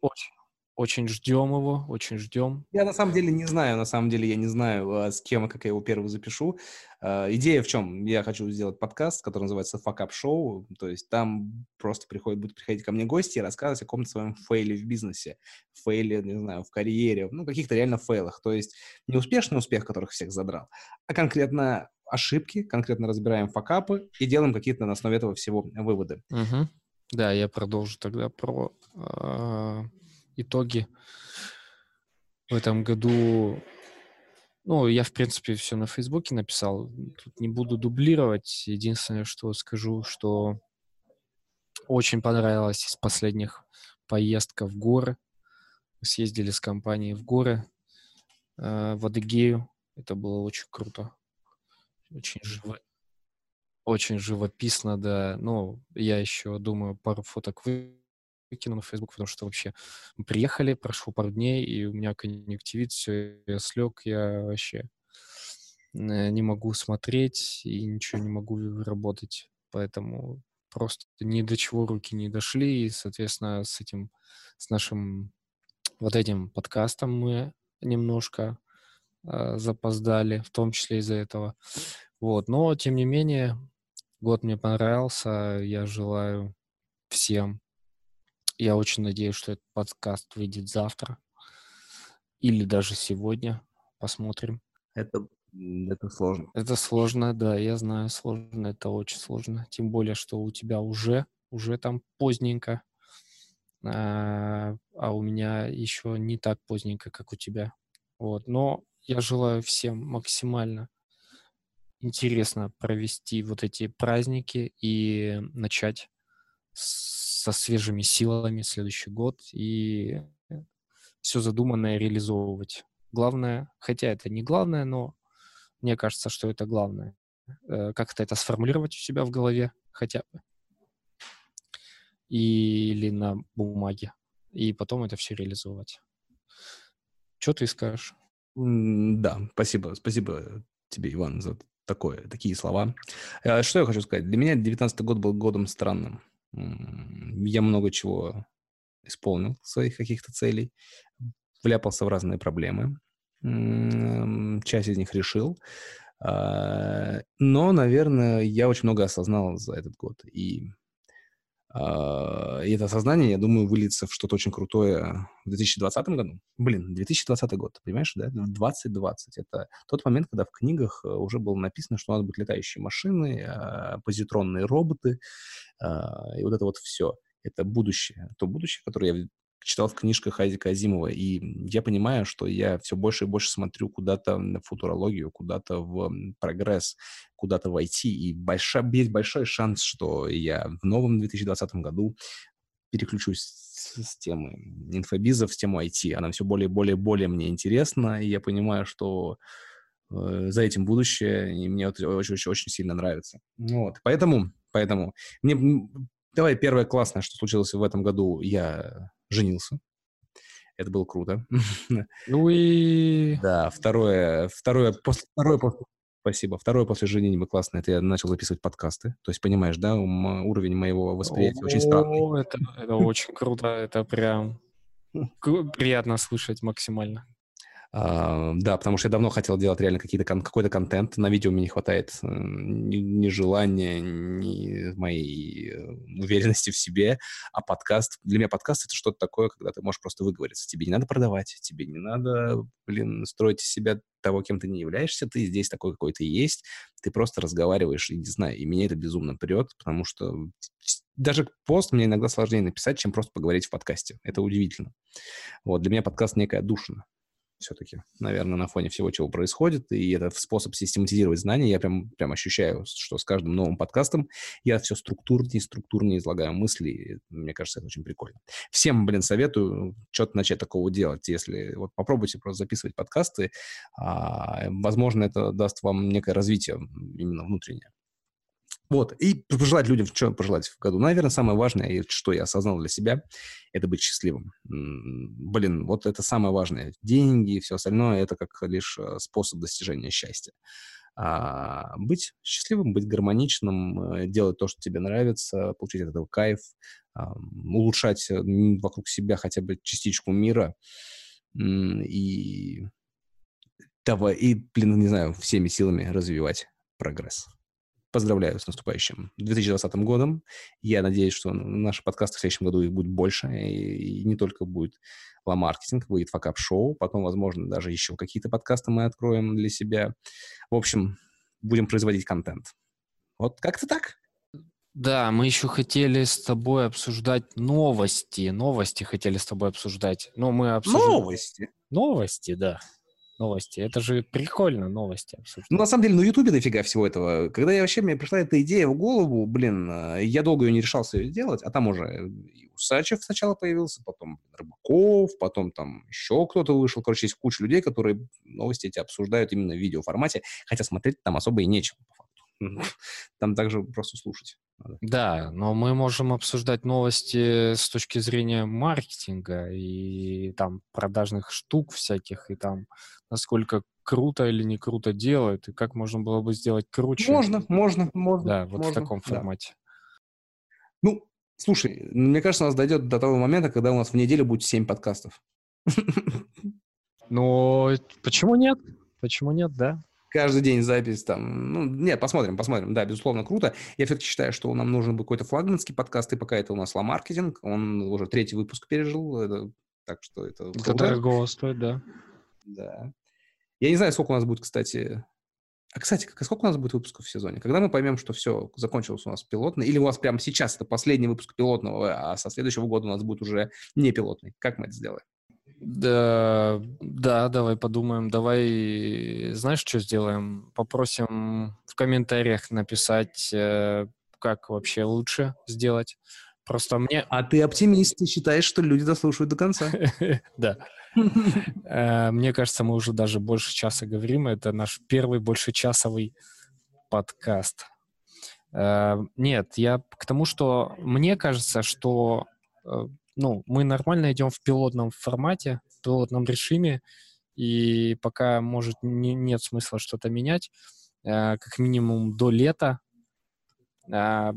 очень, ждем его, очень ждем.
Я на самом деле не знаю, на самом деле я не знаю, а, с кем и как я его первый запишу. Uh, идея в чем? Я хочу сделать подкаст, который называется Up Show, то есть там просто приходят, будут приходить ко мне гости и рассказывать о каком-то своем фейле в бизнесе, фейле, не знаю, в карьере, ну, каких-то реально фейлах. То есть не успешный успех, которых всех задрал, а конкретно ошибки, конкретно разбираем факапы и делаем какие-то на основе этого всего выводы.
Угу. Да, я продолжу тогда про э, итоги в этом году. Ну, я, в принципе, все на Фейсбуке написал. Тут не буду дублировать. Единственное, что скажу, что очень понравилась из последних поездка в горы. Мы съездили с компанией в горы, э, в Адыгею. Это было очень круто. Очень живо, очень живописно, да. Ну, я еще думаю, пару фоток вы выкину на Facebook, потому что вообще мы приехали, прошло пару дней, и у меня конъюнктивит, все, я слег, я вообще э, не могу смотреть и ничего не могу работать. Поэтому просто ни до чего руки не дошли, и, соответственно, с этим, с нашим вот этим подкастом мы немножко запоздали, в том числе из-за этого. Вот, но, тем не менее, год мне понравился, я желаю всем я очень надеюсь, что этот подкаст выйдет завтра или даже сегодня. Посмотрим.
Это, это сложно.
Это сложно, да, я знаю, сложно, это очень сложно. Тем более, что у тебя уже, уже там поздненько, а, а у меня еще не так поздненько, как у тебя. Вот, но я желаю всем максимально интересно провести вот эти праздники и начать со свежими силами следующий год и все задуманное реализовывать. Главное, хотя это не главное, но мне кажется, что это главное. Э, как-то это сформулировать у себя в голове хотя бы. Или на бумаге. И потом это все реализовать. Что ты скажешь?
Да, спасибо. Спасибо тебе, Иван, за такое, такие слова. Э, что я хочу сказать? Для меня 2019 год был годом странным. Я много чего исполнил, своих каких-то целей, вляпался в разные проблемы, часть из них решил. А, но, наверное, я очень много осознал за этот год. И и это осознание, я думаю, выльется в что-то очень крутое в 2020 году. Блин, 2020 год, понимаешь, да? 2020. Это тот момент, когда в книгах э, уже было написано, что у нас будут летающие машины, а, позитронные роботы, а, и вот это вот все. это будущее. То будущее, которое я читал в книжках Айзека Азимова, и я понимаю, что я все больше и больше смотрю куда-то в футурологию, куда-то в прогресс, куда-то в IT, и большой, есть большой шанс, что я в новом 2020 году переключусь с темы инфобиза в тему IT. Она все более, более, более мне интересна, и я понимаю, что э, за этим будущее, и мне очень-очень сильно нравится. Вот, поэтому, поэтому мне Давай первое классное, что случилось в этом году. Я женился. Это было круто.
Ну и...
Да, второе, второе, после, второе, после, спасибо. Второе после женитьбы классно, это я начал записывать подкасты. То есть, понимаешь, да, уровень моего восприятия очень странный.
Это, это очень круто, это прям приятно слышать максимально.
Uh, да, потому что я давно хотел делать реально какие-то какой-то контент. На видео мне не хватает uh, ни, ни желания, ни моей uh, уверенности в себе. А подкаст... Для меня подкаст — это что-то такое, когда ты можешь просто выговориться. Тебе не надо продавать, тебе не надо, блин, строить из себя того, кем ты не являешься. Ты здесь такой, какой ты есть. Ты просто разговариваешь, и не знаю, и меня это безумно прет, потому что даже пост мне иногда сложнее написать, чем просто поговорить в подкасте. Это удивительно. Вот, для меня подкаст некая душина все-таки, наверное, на фоне всего, чего происходит, и это способ систематизировать знания. Я прям, прям ощущаю, что с каждым новым подкастом я все структурнее, структурнее излагаю мысли. Мне кажется, это очень прикольно. Всем, блин, советую что-то начать такого делать. Если вот попробуйте просто записывать подкасты, а, возможно, это даст вам некое развитие именно внутреннее. Вот, и пожелать людям, что пожелать в году. Наверное, самое важное, что я осознал для себя, это быть счастливым. Блин, вот это самое важное. Деньги и все остальное – это как лишь э, способ достижения счастья. А быть счастливым, быть гармоничным, э, делать то, что тебе нравится, получить от этого кайф, улучшать э, вокруг себя хотя бы частичку мира и, и, блин, не знаю, всеми силами развивать прогресс. Поздравляю с наступающим 2020 годом. Я надеюсь, что наши подкасты в следующем году их будет больше. И, не только будет ла-маркетинг, будет факап-шоу. Потом, возможно, даже еще какие-то подкасты мы откроем для себя. В общем, будем производить контент. Вот как-то так.
Да, мы еще хотели с тобой обсуждать новости. Новости хотели с тобой обсуждать. Но мы обсуждаем...
Новости?
Новости, да новости. Это же прикольно, новости
обсуждать. Ну, на самом деле, на Ютубе дофига всего этого. Когда я вообще, мне пришла эта идея в голову, блин, э, я долго ее не решался ее делать, а там уже и Усачев сначала появился, потом Рыбаков, потом там еще кто-то вышел. Короче, есть куча людей, которые новости эти обсуждают именно в видеоформате, хотя смотреть там особо и нечего. Там также просто слушать.
Надо. Да, но мы можем обсуждать новости с точки зрения маркетинга и там продажных штук всяких, и там насколько круто или не круто делают, и как можно было бы сделать круче.
Можно, можно, можно.
Да, вот
можно,
в таком формате.
Да. Ну, слушай, мне кажется, у нас дойдет до того момента, когда у нас в неделю будет 7 подкастов.
Ну, почему нет? Почему нет, да?
Каждый день запись там. Ну, нет, посмотрим, посмотрим. Да, безусловно, круто. Я все-таки считаю, что нам нужен бы какой-то флагманский подкаст, и пока это у нас ла-маркетинг. Он уже третий выпуск пережил, это, так что это...
Это дорого стоит, да.
Да. Я не знаю, сколько у нас будет, кстати... А, кстати, сколько у нас будет выпусков в сезоне? Когда мы поймем, что все, закончилось у нас пилотный, или у вас прямо сейчас это последний выпуск пилотного, а со следующего года у нас будет уже не пилотный? Как мы это сделаем?
Да, да, давай подумаем. Давай, знаешь, что сделаем? Попросим в комментариях написать, э, как вообще лучше сделать. Просто мне...
А ты оптимист, и считаешь, что люди дослушают до конца.
Да. Э, мне кажется, мы уже даже больше часа говорим. Это наш первый большечасовый подкаст. Э, нет, я к тому, что мне кажется, что ну, мы нормально идем в пилотном формате, в пилотном режиме, и пока, может, не, нет смысла что-то менять, э, как минимум до лета, а,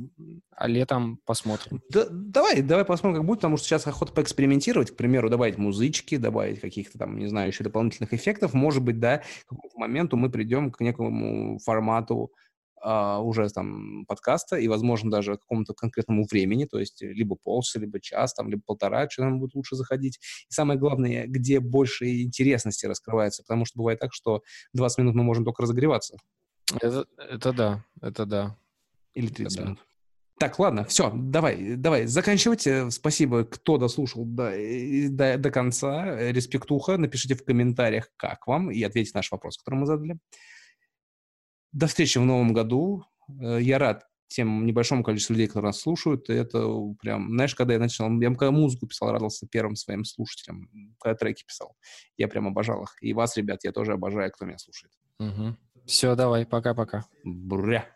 а летом посмотрим.
Да, давай, давай посмотрим, как будет, потому что сейчас охота поэкспериментировать, к примеру, добавить музычки, добавить каких-то там, не знаю, еще дополнительных эффектов. Может быть, да, к какому-то моменту мы придем к некому формату а, уже там подкаста и, возможно, даже какому-то конкретному времени, то есть либо полчаса, либо час, там, либо полтора, что нам будет лучше заходить. И самое главное, где больше интересности раскрывается, потому что бывает так, что 20 минут мы можем только разогреваться.
Это, это да, это да.
Или 30
это
минут. Так, ладно, все, давай, давай, заканчивайте. Спасибо, кто дослушал до, до, до конца. Респектуха. Напишите в комментариях, как вам, и ответьте на наш вопрос, который мы задали. До встречи в новом году. Э, я рад тем небольшому количеству людей, которые нас слушают. И это прям, знаешь, когда я начал, я когда музыку писал, радовался первым своим слушателям, когда треки писал. Я прям обожал их. И вас, ребят, я тоже обожаю, кто меня слушает.
Угу. Все, давай, пока-пока.
Бря.